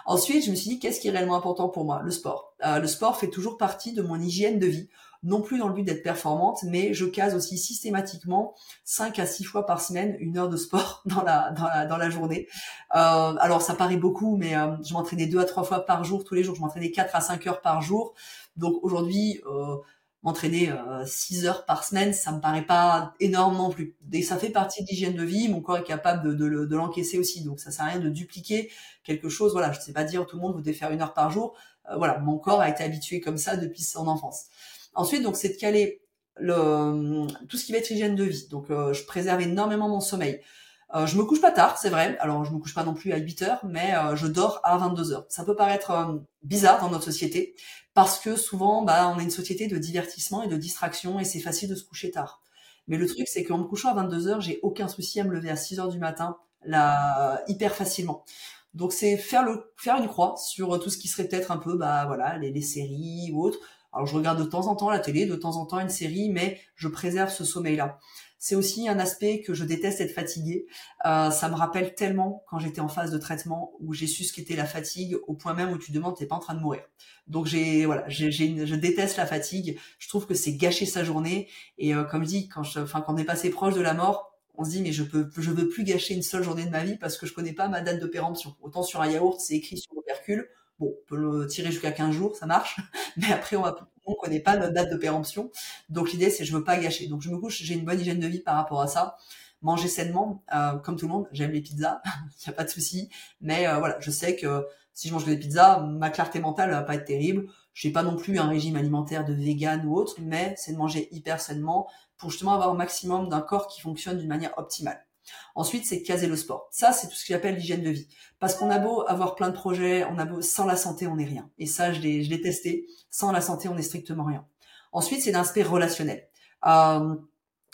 Ensuite, je me suis dit, qu'est-ce qui est réellement important pour moi? Le sport. Euh, le sport fait toujours partie de mon hygiène de vie non plus dans le but d'être performante, mais je case aussi systématiquement 5 à 6 fois par semaine une heure de sport [LAUGHS] dans la, dans la, dans la journée. Euh, alors ça paraît beaucoup, mais euh, je m'entraînais 2 à 3 fois par jour, tous les jours, je m'entraînais 4 à 5 heures par jour. Donc aujourd'hui, euh, m'entraîner 6 heures par semaine, ça me paraît pas énorme non plus. Et ça fait partie de l'hygiène de vie, mon corps est capable de, de, l'encaisser aussi. Donc ça sert à rien de dupliquer quelque chose. Voilà, je sais pas dire tout le monde vous devez faire une heure par jour. voilà, mon corps a été habitué comme ça depuis son enfance. Ensuite, donc c'est de caler le, tout ce qui va être hygiène de vie. Donc je préserve énormément mon sommeil. Euh, je me couche pas tard, c'est vrai. Alors, je me couche pas non plus à 8 heures, mais euh, je dors à 22 heures. Ça peut paraître euh, bizarre dans notre société parce que souvent, bah, on est une société de divertissement et de distraction et c'est facile de se coucher tard. Mais le truc, c'est qu'en me couchant à 22 heures, j'ai aucun souci à me lever à 6 heures du matin, là, hyper facilement. Donc, c'est faire le, faire une croix sur tout ce qui serait peut-être un peu, bah, voilà, les, les séries ou autres. Alors, je regarde de temps en temps la télé, de temps en temps une série, mais je préserve ce sommeil-là. C'est aussi un aspect que je déteste être fatigué. Euh, ça me rappelle tellement quand j'étais en phase de traitement où j'ai su ce qu'était la fatigue au point même où tu demandes t'es pas en train de mourir. Donc j'ai voilà, je déteste la fatigue. Je trouve que c'est gâcher sa journée et euh, comme je dis quand enfin quand on est passé proche de la mort, on se dit mais je peux je veux plus gâcher une seule journée de ma vie parce que je connais pas ma date de péremption. Autant sur un yaourt c'est écrit sur l'opercule, bon, on peut le tirer jusqu'à 15 jours, ça marche, [LAUGHS] mais après on on connaît pas notre date de péremption. Donc l'idée c'est je veux pas gâcher. Donc je me couche, j'ai une bonne hygiène de vie par rapport à ça. Manger sainement, euh, comme tout le monde, j'aime les pizzas, [LAUGHS] il y a pas de souci. Mais euh, voilà, je sais que si je mange des pizzas, ma clarté mentale va pas être terrible. J'ai pas non plus un régime alimentaire de vegan ou autre, mais c'est de manger hyper sainement pour justement avoir au maximum d'un corps qui fonctionne d'une manière optimale. Ensuite, c'est caser le sport. Ça, c'est tout ce que j'appelle l'hygiène de vie. Parce qu'on a beau avoir plein de projets, on a beau sans la santé, on n'est rien. Et ça, je l'ai, testé. Sans la santé, on n'est strictement rien. Ensuite, c'est l'aspect relationnel. Euh,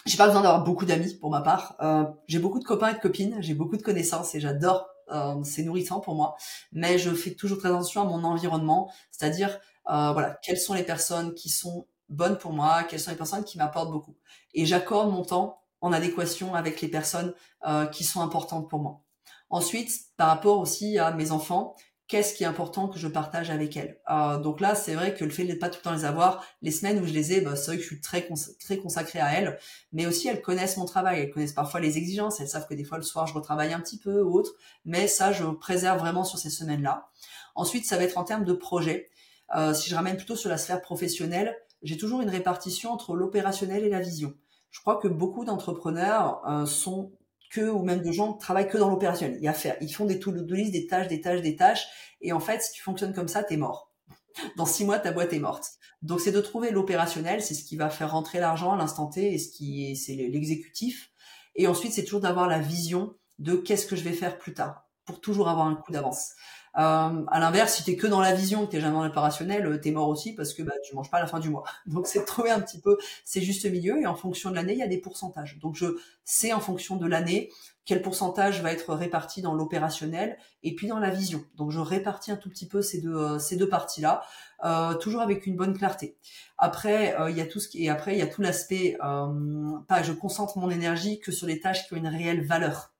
j'ai pas besoin d'avoir beaucoup d'amis pour ma part. Euh, j'ai beaucoup de copains et de copines, j'ai beaucoup de connaissances et j'adore. Euh, c'est nourrissant pour moi, mais je fais toujours très attention à mon environnement, c'est-à-dire euh, voilà quelles sont les personnes qui sont bonnes pour moi, quelles sont les personnes qui m'apportent beaucoup. Et j'accorde mon temps en adéquation avec les personnes euh, qui sont importantes pour moi. Ensuite, par rapport aussi à mes enfants, qu'est-ce qui est important que je partage avec elles? Euh, Donc là, c'est vrai que le fait de ne pas tout le temps les avoir, les semaines où je les ai, bah, c'est vrai que je suis très, très consacrée à elles, mais aussi elles connaissent mon travail, elles connaissent parfois les exigences, elles savent que des fois le soir je retravaille un petit peu ou autre, mais ça, je préserve vraiment sur ces semaines-là. Ensuite, ça va être en termes de projet. Euh, si je ramène plutôt sur la sphère professionnelle, j'ai toujours une répartition entre l'opérationnel et la vision je crois que beaucoup d'entrepreneurs euh, sont que ou même de gens travaillent que dans l'opérationnel. Il y a à. Ils font des to do list, des tâches, des tâches, des tâches. Et en fait, si tu fonctionnes comme ça, t'es mort. [LAUGHS] Dans six mois, ta boîte est morte. Donc, c'est de trouver l'opérationnel. C'est ce qui va faire rentrer l'argent à l'instant T et ce qui est, c'est l'exécutif. Et ensuite, c'est toujours d'avoir la vision de qu'est-ce que je vais faire plus tard pour toujours avoir un coup d'avance. Euh, à l'inverse, si t'es que dans la vision, que t'es jamais dans l'opérationnel, euh, t'es mort aussi parce que bah, tu manges pas à la fin du mois. [LAUGHS] Donc c'est de trouver un petit peu c'est juste milieu et en fonction de l'année, il y a des pourcentages. Donc je sais en fonction de l'année quel pourcentage va être réparti dans l'opérationnel et puis dans la vision. Donc je répartis un tout petit peu ces deux euh, ces deux parties là, euh, toujours avec une bonne clarté. Après il y a tout ce qui et après il y a tout l'aspect pas je concentre mon énergie que sur les tâches qui ont une réelle valeur.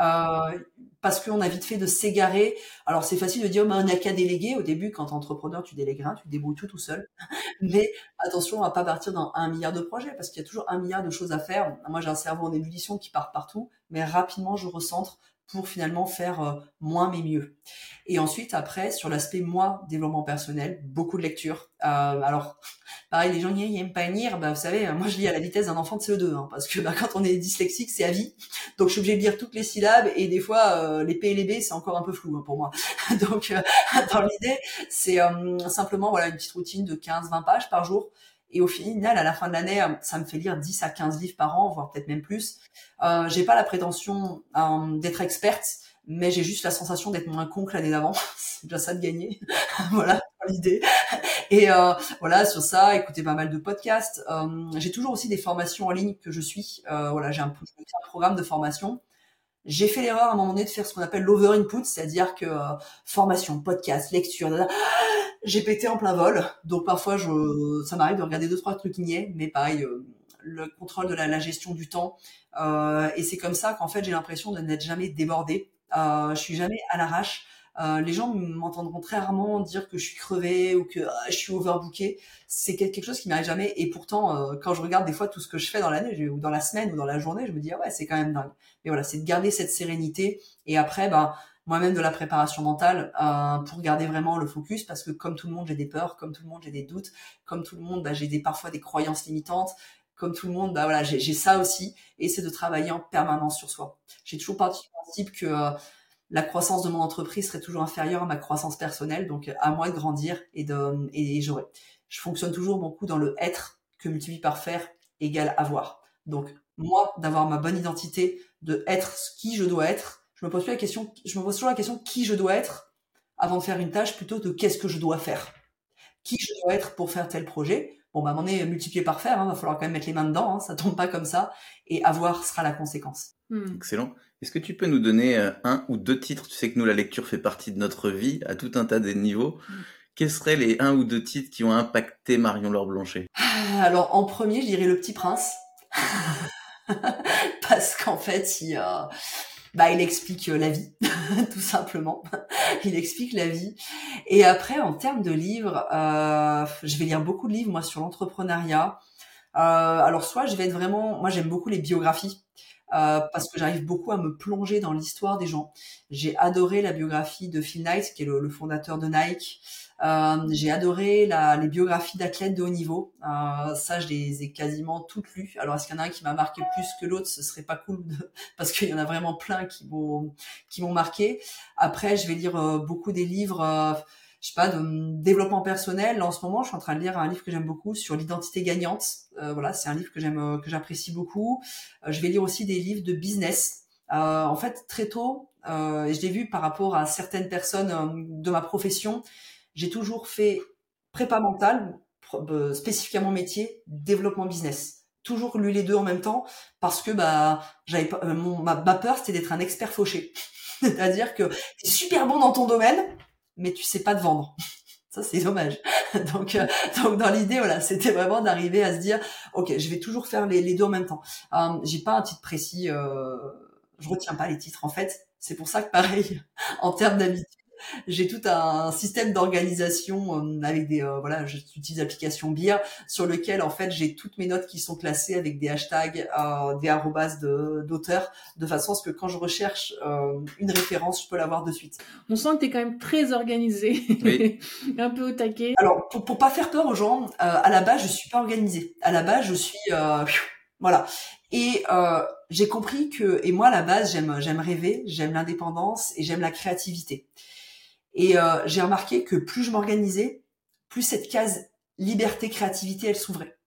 Euh, parce qu'on a vite fait de s'égarer. Alors c'est facile de dire, mais on n'a qu'à déléguer. Au début, quand entrepreneur, tu délègues rien, tu débrouilles tout tout seul. [LAUGHS] mais attention, on va pas partir dans un milliard de projets parce qu'il y a toujours un milliard de choses à faire. Moi, j'ai un cerveau en ébullition qui part partout, mais rapidement, je recentre pour finalement faire euh, moins mais mieux. Et ensuite, après, sur l'aspect moi, développement personnel, beaucoup de lecture. Euh, alors, [LAUGHS] pareil, les gens qui n'aiment pas lire, bah, vous savez, moi je lis à la vitesse d'un enfant de CE2, hein, parce que bah, quand on est dyslexique, c'est à vie. Donc je suis obligée de lire toutes les syllabes, et des fois, euh, les P et les B, c'est encore un peu flou hein, pour moi. [LAUGHS] Donc, [LAUGHS] dans l'idée, c'est simplement voilà une petite routine de 15-20 pages par jour et au final, à la fin de l'année, ça me fait lire 10 à 15 livres par an, voire peut-être même plus. Euh, j'ai pas la prétention euh, d'être experte, mais j'ai juste la sensation d'être moins con que l'année d'avant. [LAUGHS] C'est déjà ça de gagner. [LAUGHS] voilà l'idée. Et euh, voilà, sur ça, écouter pas mal de podcasts. Euh, j'ai toujours aussi des formations en ligne que je suis. Euh, voilà, j'ai un, un programme de formation. J'ai fait l'erreur à un moment donné de faire ce qu'on appelle l'over-input, c'est-à-dire que formation, podcast, lecture, j'ai pété en plein vol. Donc parfois, je, ça m'arrive de regarder deux trois trucs niais, mais pareil, euh, le contrôle de la, la, gestion du temps. Euh, et c'est comme ça qu'en fait, j'ai l'impression de n'être jamais débordée. Euh, je suis jamais à l'arrache. Euh, les gens m'entendront très rarement dire que je suis crevée ou que ah, je suis overbookée. C'est quelque chose qui m'arrive jamais. Et pourtant, euh, quand je regarde des fois tout ce que je fais dans l'année ou dans la semaine ou dans la journée, je me dis ah ouais, c'est quand même dingue. Mais voilà, c'est de garder cette sérénité. Et après, bah moi-même de la préparation mentale euh, pour garder vraiment le focus parce que comme tout le monde j'ai des peurs, comme tout le monde j'ai des doutes, comme tout le monde bah, j'ai des parfois des croyances limitantes, comme tout le monde bah voilà j'ai ça aussi et c'est de travailler en permanence sur soi. J'ai toujours parti du principe que euh, la croissance de mon entreprise serait toujours inférieure à ma croissance personnelle donc à moi de grandir et de et j'aurais je fonctionne toujours beaucoup dans le être que multiplie par faire égale avoir. Donc moi d'avoir ma bonne identité, de être ce qui je dois être je me pose plus la question, je me pose toujours la question qui je dois être avant de faire une tâche plutôt de qu'est-ce que je dois faire? Qui je dois être pour faire tel projet? Bon, bah, on est multiplié par faire, hein, va falloir quand même mettre les mains dedans, hein, ça tombe pas comme ça, et avoir sera la conséquence. Hmm. Excellent. Est-ce que tu peux nous donner euh, un ou deux titres? Tu sais que nous, la lecture fait partie de notre vie à tout un tas de niveaux. Hmm. Quels seraient les un ou deux titres qui ont impacté Marion Laure Blanchet? Ah, Alors, en premier, je dirais Le Petit Prince. [LAUGHS] Parce qu'en fait, il, a bah, il explique euh, la vie, [LAUGHS] tout simplement. [LAUGHS] il explique la vie. Et après, en termes de livres, euh, je vais lire beaucoup de livres, moi, sur l'entrepreneuriat. Euh, alors, soit je vais être vraiment... Moi, j'aime beaucoup les biographies. Euh, parce que j'arrive beaucoup à me plonger dans l'histoire des gens. J'ai adoré la biographie de Phil Knight, qui est le, le fondateur de Nike. Euh, j'ai adoré la, les biographies d'athlètes de haut niveau. Euh, ça, je les ai quasiment toutes lues. Alors, est-ce qu'il y en a un qui m'a marqué plus que l'autre? Ce serait pas cool [LAUGHS] parce qu'il y en a vraiment plein qui m'ont qui m'ont marqué. Après, je vais lire euh, beaucoup des livres. Euh, je sais pas, de développement personnel. En ce moment, je suis en train de lire un livre que j'aime beaucoup sur l'identité gagnante. Euh, voilà, c'est un livre que j'aime, que j'apprécie beaucoup. je vais lire aussi des livres de business. en fait, très tôt, et je l'ai vu par rapport à certaines personnes de ma profession, j'ai toujours fait prépa mentale, euh, spécifiquement métier, développement business. Toujours lu les deux en même temps parce que bah j'avais euh, mon ma, peur c'était d'être un expert fauché. [LAUGHS] C'est-à-dire que tu es super bon dans ton domaine mais tu sais pas te vendre. [LAUGHS] Ça c'est dommage. [LAUGHS] donc euh, donc dans l'idée voilà, c'était vraiment d'arriver à se dire OK, je vais toujours faire les, les deux en même temps. Euh, j'ai pas un titre précis euh, je retiens pas les titres en fait. C'est pour ça que pareil, en termes d'habitude, j'ai tout un système d'organisation euh, avec des euh, voilà, j'utilise l'application Beer sur lequel en fait j'ai toutes mes notes qui sont classées avec des hashtags, euh, des arrobas d'auteurs, de, façon à ce que quand je recherche une référence, je peux l'avoir de suite. On sent que tu es quand même très organisé, [LAUGHS] un peu au taquet. Alors pour, pour pas faire peur aux gens, à la base je suis pas organisée. À la base je suis voilà. Et euh, j'ai compris que, et moi à la base, j'aime, j'aime rêver, j'aime l'indépendance et j'aime la créativité. Et euh, j'ai remarqué que plus je m'organisais, plus cette case liberté, créativité, elle s'ouvrait.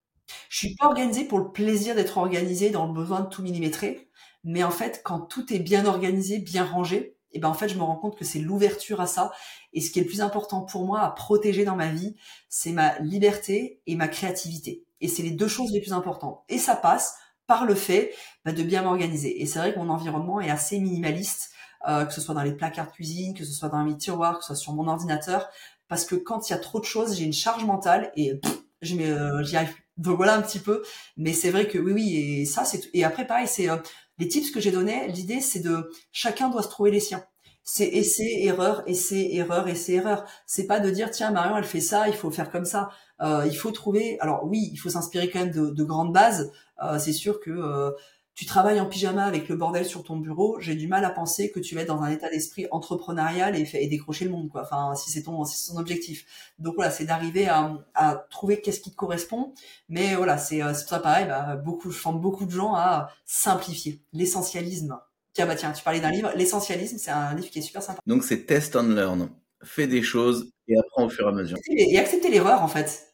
Je suis pas organisée pour le plaisir d'être organisée, dans le besoin de tout millimétrer, mais en fait, quand tout est bien organisé, bien rangé, et eh ben en fait, je me rends compte que c'est l'ouverture à ça. Et ce qui est le plus important pour moi à protéger dans ma vie, c'est ma liberté et ma créativité. Et c'est les deux choses les plus importantes. Et ça passe par le fait bah, de bien m'organiser. Et c'est vrai que mon environnement est assez minimaliste. Euh, que ce soit dans les placards de cuisine, que ce soit dans mes tiroirs, que ce soit sur mon ordinateur, parce que quand il y a trop de choses, j'ai une charge mentale et je euh, j'y arrive. Donc voilà un petit peu, mais c'est vrai que oui, oui, et ça c'est et après pareil, c'est euh, les tips que j'ai donnés. L'idée c'est de chacun doit se trouver les siens. C'est essai, erreur, essai, erreur, essai, erreur. C'est pas de dire tiens Marion elle fait ça, il faut faire comme ça. Euh, il faut trouver. Alors oui, il faut s'inspirer quand même de, de grandes bases. Euh, c'est sûr que tu travailles en pyjama avec le bordel sur ton bureau, j'ai du mal à penser que tu vas être dans un état d'esprit entrepreneurial et, et, décrocher le monde, quoi. Enfin, si c'est ton, si c'est ton objectif. Donc voilà, c'est d'arriver à, à, trouver qu'est-ce qui te correspond. Mais voilà, c'est, euh, c'est ça pareil. Bah, beaucoup, je forme beaucoup de gens à simplifier l'essentialisme. Tiens, bah tiens, tu parlais d'un livre. L'essentialisme, c'est un livre qui est super sympa. Donc c'est test and learn. Fais des choses et apprends au fur et à mesure. Et accepter l'erreur, en fait.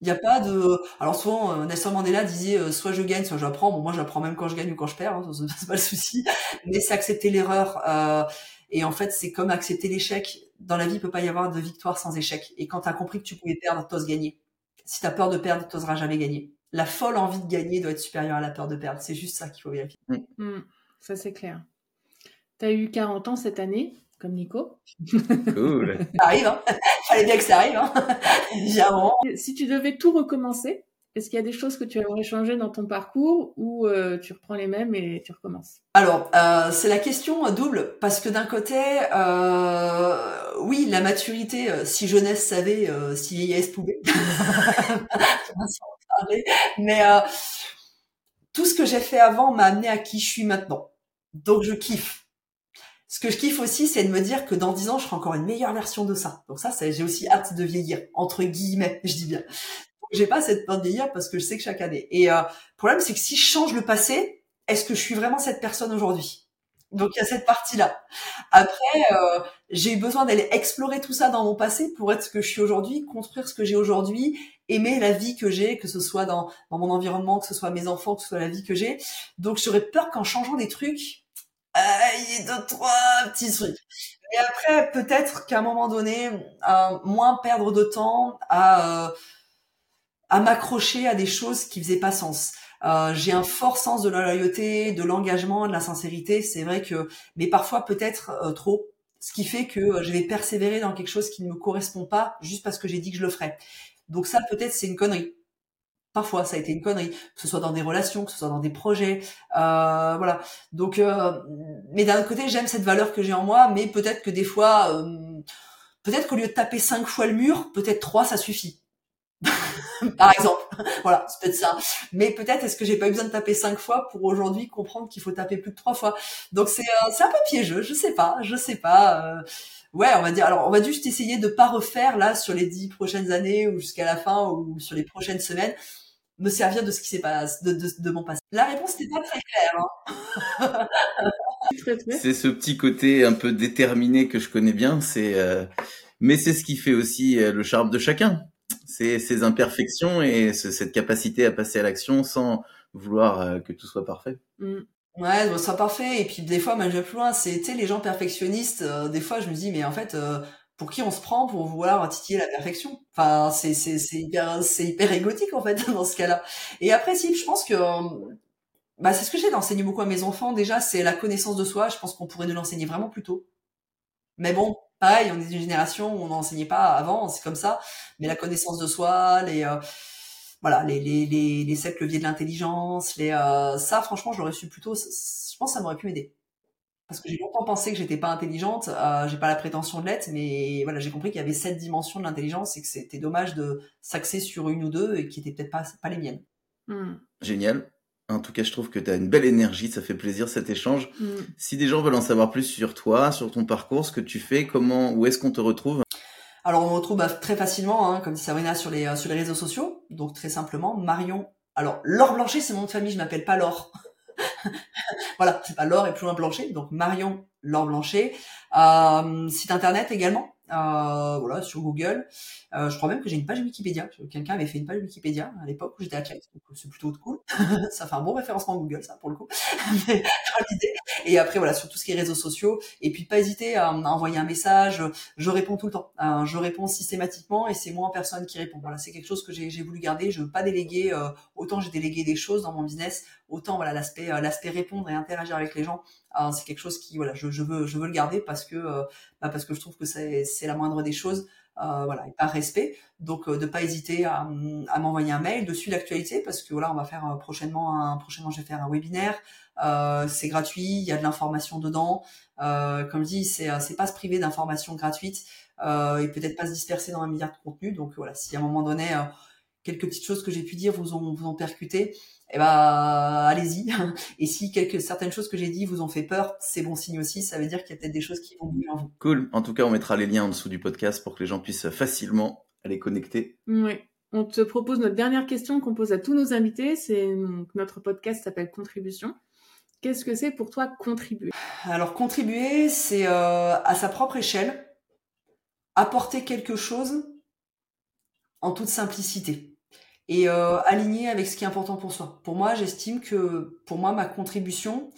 Il n'y a pas de. Alors souvent, euh, Nelson Mandela disait euh, soit je gagne, soit j'apprends. Bon, moi, j'apprends même quand je gagne ou quand je perds, hein, [LAUGHS] c'est pas le souci. Mais c'est accepter l'erreur. Euh, et en fait, c'est comme accepter l'échec. Dans la vie, il peut pas y avoir de victoire sans échec. Et quand tu as compris que tu pouvais perdre, t'oses gagner. Si tu as peur de perdre, t'oseras jamais gagner. La folle envie de gagner doit être supérieure à la peur de perdre. C'est juste ça qu'il faut vérifier. Mm. Mm. ça, c'est clair. Tu as eu 40 ans cette année comme Nico. Cool. [LAUGHS] ça arrive, hein. [LAUGHS] Fallait bien que ça arrive, hein. [LAUGHS] Si tu devais tout recommencer, est-ce qu'il y a des choses que tu aimerais changer dans ton parcours ou euh, tu reprends les mêmes et tu recommences? Alors, euh, c'est la question double parce que d'un côté, euh, oui, la maturité, euh, si jeunesse savait, euh, si vieillesse pouvait. Mais tout ce que j'ai fait avant m'a amené à qui je suis maintenant. Donc je kiffe ce que je kiffe aussi, c'est de me dire que dans dix ans, je serai encore une meilleure version de ça. Donc ça, j'ai aussi hâte de vieillir, entre guillemets, [LAUGHS] je dis bien. J'ai pas cette peur de vieillir parce que je sais que chaque année. Et euh, problème, c'est que si je change le passé, est-ce que je suis vraiment cette personne aujourd'hui? Donc il y a cette partie-là. Après, euh, j'ai eu besoin d'aller explorer tout ça dans mon passé pour être ce que je suis aujourd'hui, construire ce que j'ai aujourd'hui, aimer la vie que j'ai, que ce soit dans, dans mon environnement, que ce soit mes enfants, que ce soit la vie que j'ai. Donc j'aurais peur qu'en changeant des trucs, il deux, trois petits trucs. Et après, peut-être qu'à un moment donné, moins perdre de temps à, euh, à m'accrocher à des choses qui faisaient pas sens. Euh, j'ai un fort sens de la loyauté, de l'engagement, de la sincérité. C'est vrai que, mais parfois peut-être euh, trop, ce qui fait que je vais persévérer dans quelque chose qui ne me correspond pas juste parce que j'ai dit que je le ferais. Donc ça, peut-être, c'est une connerie. Parfois, ça a été une connerie, que ce soit dans des relations, que ce soit dans des projets, euh, voilà. Donc, mais d'un côté, j'aime cette valeur que j'ai en moi, mais peut-être que des fois, peut-être qu'au lieu de taper cinq fois le mur, peut-être trois, ça suffit. [LAUGHS] par exemple. [LAUGHS] voilà, c'est peut-être ça. Mais peut-être est-ce que j'ai pas eu besoin de taper cinq fois pour aujourd'hui comprendre qu'il faut taper plus de trois fois? Donc c'est euh, c'est un peu piégeux, je sais pas, je sais pas. Euh, ouais, on va dire. Alors on va juste essayer de pas refaire là sur les dix prochaines années ou jusqu'à la fin ou sur les prochaines semaines me servir de ce qui s'est passé, de, de, de, mon passé. La réponse n'est pas très claire. Hein. c'est ce petit côté un peu déterminé que je connais bien. C'est euh, mais c'est ce qui fait aussi le charme de chacun c'est ces imperfections et cette capacité à passer à l'action sans vouloir euh, que tout soit parfait. Mm. Ouais, ça soit parfait. Et puis des fois, même plus loin, c'est, les gens perfectionnistes, euh, des fois, je me dis, mais en fait, euh, pour qui on se prend pour vouloir titiller la perfection Enfin, c'est, c'est, c'est hyper, c'est hyper égotique, en fait, [LAUGHS] dans ce cas-là. Et après, si, je pense que, bah, c'est ce que j'ai d'enseigner beaucoup à mes enfants. Déjà, c'est la connaissance de soi. Je pense qu'on pourrait nous l'enseigner vraiment plus tôt. Mais bon, pareil, on est d'une génération où on n'enseignait pas avant, c'est comme ça. Mais la connaissance de soi, les euh, voilà, les les les, les sept leviers de l'intelligence, les euh, ça, franchement, j'aurais su plutôt. Je pense que ça m'aurait pu m'aider. Parce que j'ai longtemps pensé que j'étais pas intelligente, euh, j'ai pas la prétention de l'être, mais voilà, j'ai compris qu'il y avait sept dimensions de l'intelligence et que c'était dommage de s'axer sur une ou deux et qui étaient peut-être pas pas les miennes. Hmm. Génial. En tout cas, je trouve que tu as une belle énergie, ça fait plaisir cet échange. Mm. Si des gens veulent en savoir plus sur toi, sur ton parcours, ce que tu fais, comment, où est-ce qu'on te retrouve? Alors, on me retrouve bah, très facilement, hein, comme dit Sabrina, sur les, euh, sur les réseaux sociaux. Donc, très simplement, Marion. Alors, Laure Blanchet, c'est mon nom de famille, je m'appelle pas Laure. [LAUGHS] voilà, c'est pas Laure et plus loin Blanchet. Donc, Marion Laure Blanchet. Euh, site internet également, euh, voilà, sur Google. Euh, je crois même que j'ai une page Wikipédia. Quelqu'un avait fait une page Wikipédia à l'époque où j'étais à donc c'est plutôt cool. [LAUGHS] ça fait un bon référencement Google, ça, pour le coup. [LAUGHS] et après, voilà, sur tout ce qui est réseaux sociaux. Et puis, pas hésiter à, envoyer un message. Je réponds tout le temps. Euh, je réponds systématiquement et c'est moi en personne qui répond. Voilà, c'est quelque chose que j'ai voulu garder. Je veux pas déléguer. Euh, autant j'ai délégué des choses dans mon business, autant voilà l'aspect euh, l'aspect répondre et interagir avec les gens. c'est quelque chose qui voilà, je, veux je veux le garder parce que bah parce que je trouve que c'est la moindre des choses. Euh, voilà, et par respect. Donc, euh, de pas hésiter à, m'envoyer un mail dessus l'actualité parce que voilà, on va faire euh, prochainement un prochainement, je vais faire un webinaire. C'est gratuit, il y a de l'information dedans. Comme je dis, c'est c'est pas se priver d'informations gratuites et peut-être pas se disperser dans un milliard de contenus. Donc voilà, si à un moment donné quelques petites choses que j'ai pu dire vous ont vous ont percuté, eh ben allez-y. Et si quelques certaines choses que j'ai dit vous ont fait peur, c'est bon signe aussi. Ça veut dire qu'il y a peut-être des choses qui vont bouger en vous. Cool. En tout cas, on mettra les liens en dessous du podcast pour que les gens puissent facilement aller connecter. Oui. On te propose notre dernière question qu'on pose à tous nos invités. C'est notre podcast s'appelle Contribution. Qu'est-ce que c'est pour toi contribuer? Alors contribuer, c'est euh, à sa propre échelle apporter quelque chose en toute simplicité et euh, avec ce qui est important pour soi. Pour moi, j'estime que pour moi ma contribution,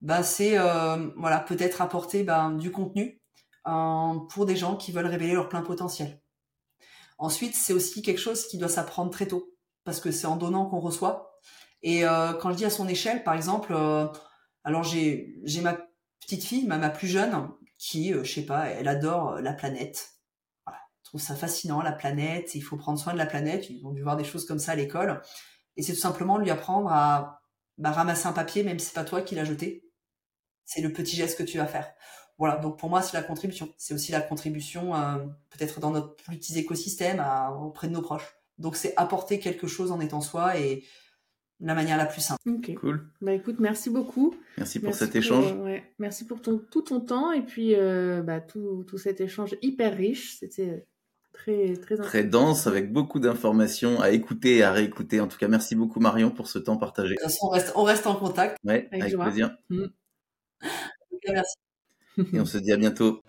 bah, c'est euh, voilà peut-être apporter bah, du contenu euh, pour des gens qui veulent révéler leur plein potentiel. Ensuite, c'est aussi quelque chose qui doit s'apprendre très tôt parce que c'est en donnant qu'on reçoit. Et euh, quand je dis à son échelle, par exemple, euh, alors j'ai j'ai ma petite fille, ma, ma plus jeune, qui, je sais pas, elle adore la planète trouve ça fascinant, la planète, il faut prendre soin de la planète, ils ont dû voir des choses comme ça à l'école. Et c'est tout simplement lui apprendre à bah, ramasser un papier, même si c'est pas toi qui l'as jeté. C'est le petit geste que tu vas faire. Voilà, donc pour moi, c'est la contribution. C'est aussi la contribution, euh, peut-être dans notre plus petit écosystème, auprès de nos proches. Donc c'est apporter quelque chose en étant soi et la manière la plus simple. Ok. Cool. Bah écoute, merci beaucoup. Merci pour Merci cet échange. euh, ouais. Merci pour ton, tout ton temps et puis euh, bah, tout, tout cet échange hyper riche. C'était très très Très dense, avec beaucoup d'informations à écouter et à réécouter. En tout cas, merci beaucoup Marion pour ce temps partagé. De toute façon, on reste, on reste en contact. Ouais, Avec plaisir. En tout cas, Merci. Et on se dit à bientôt.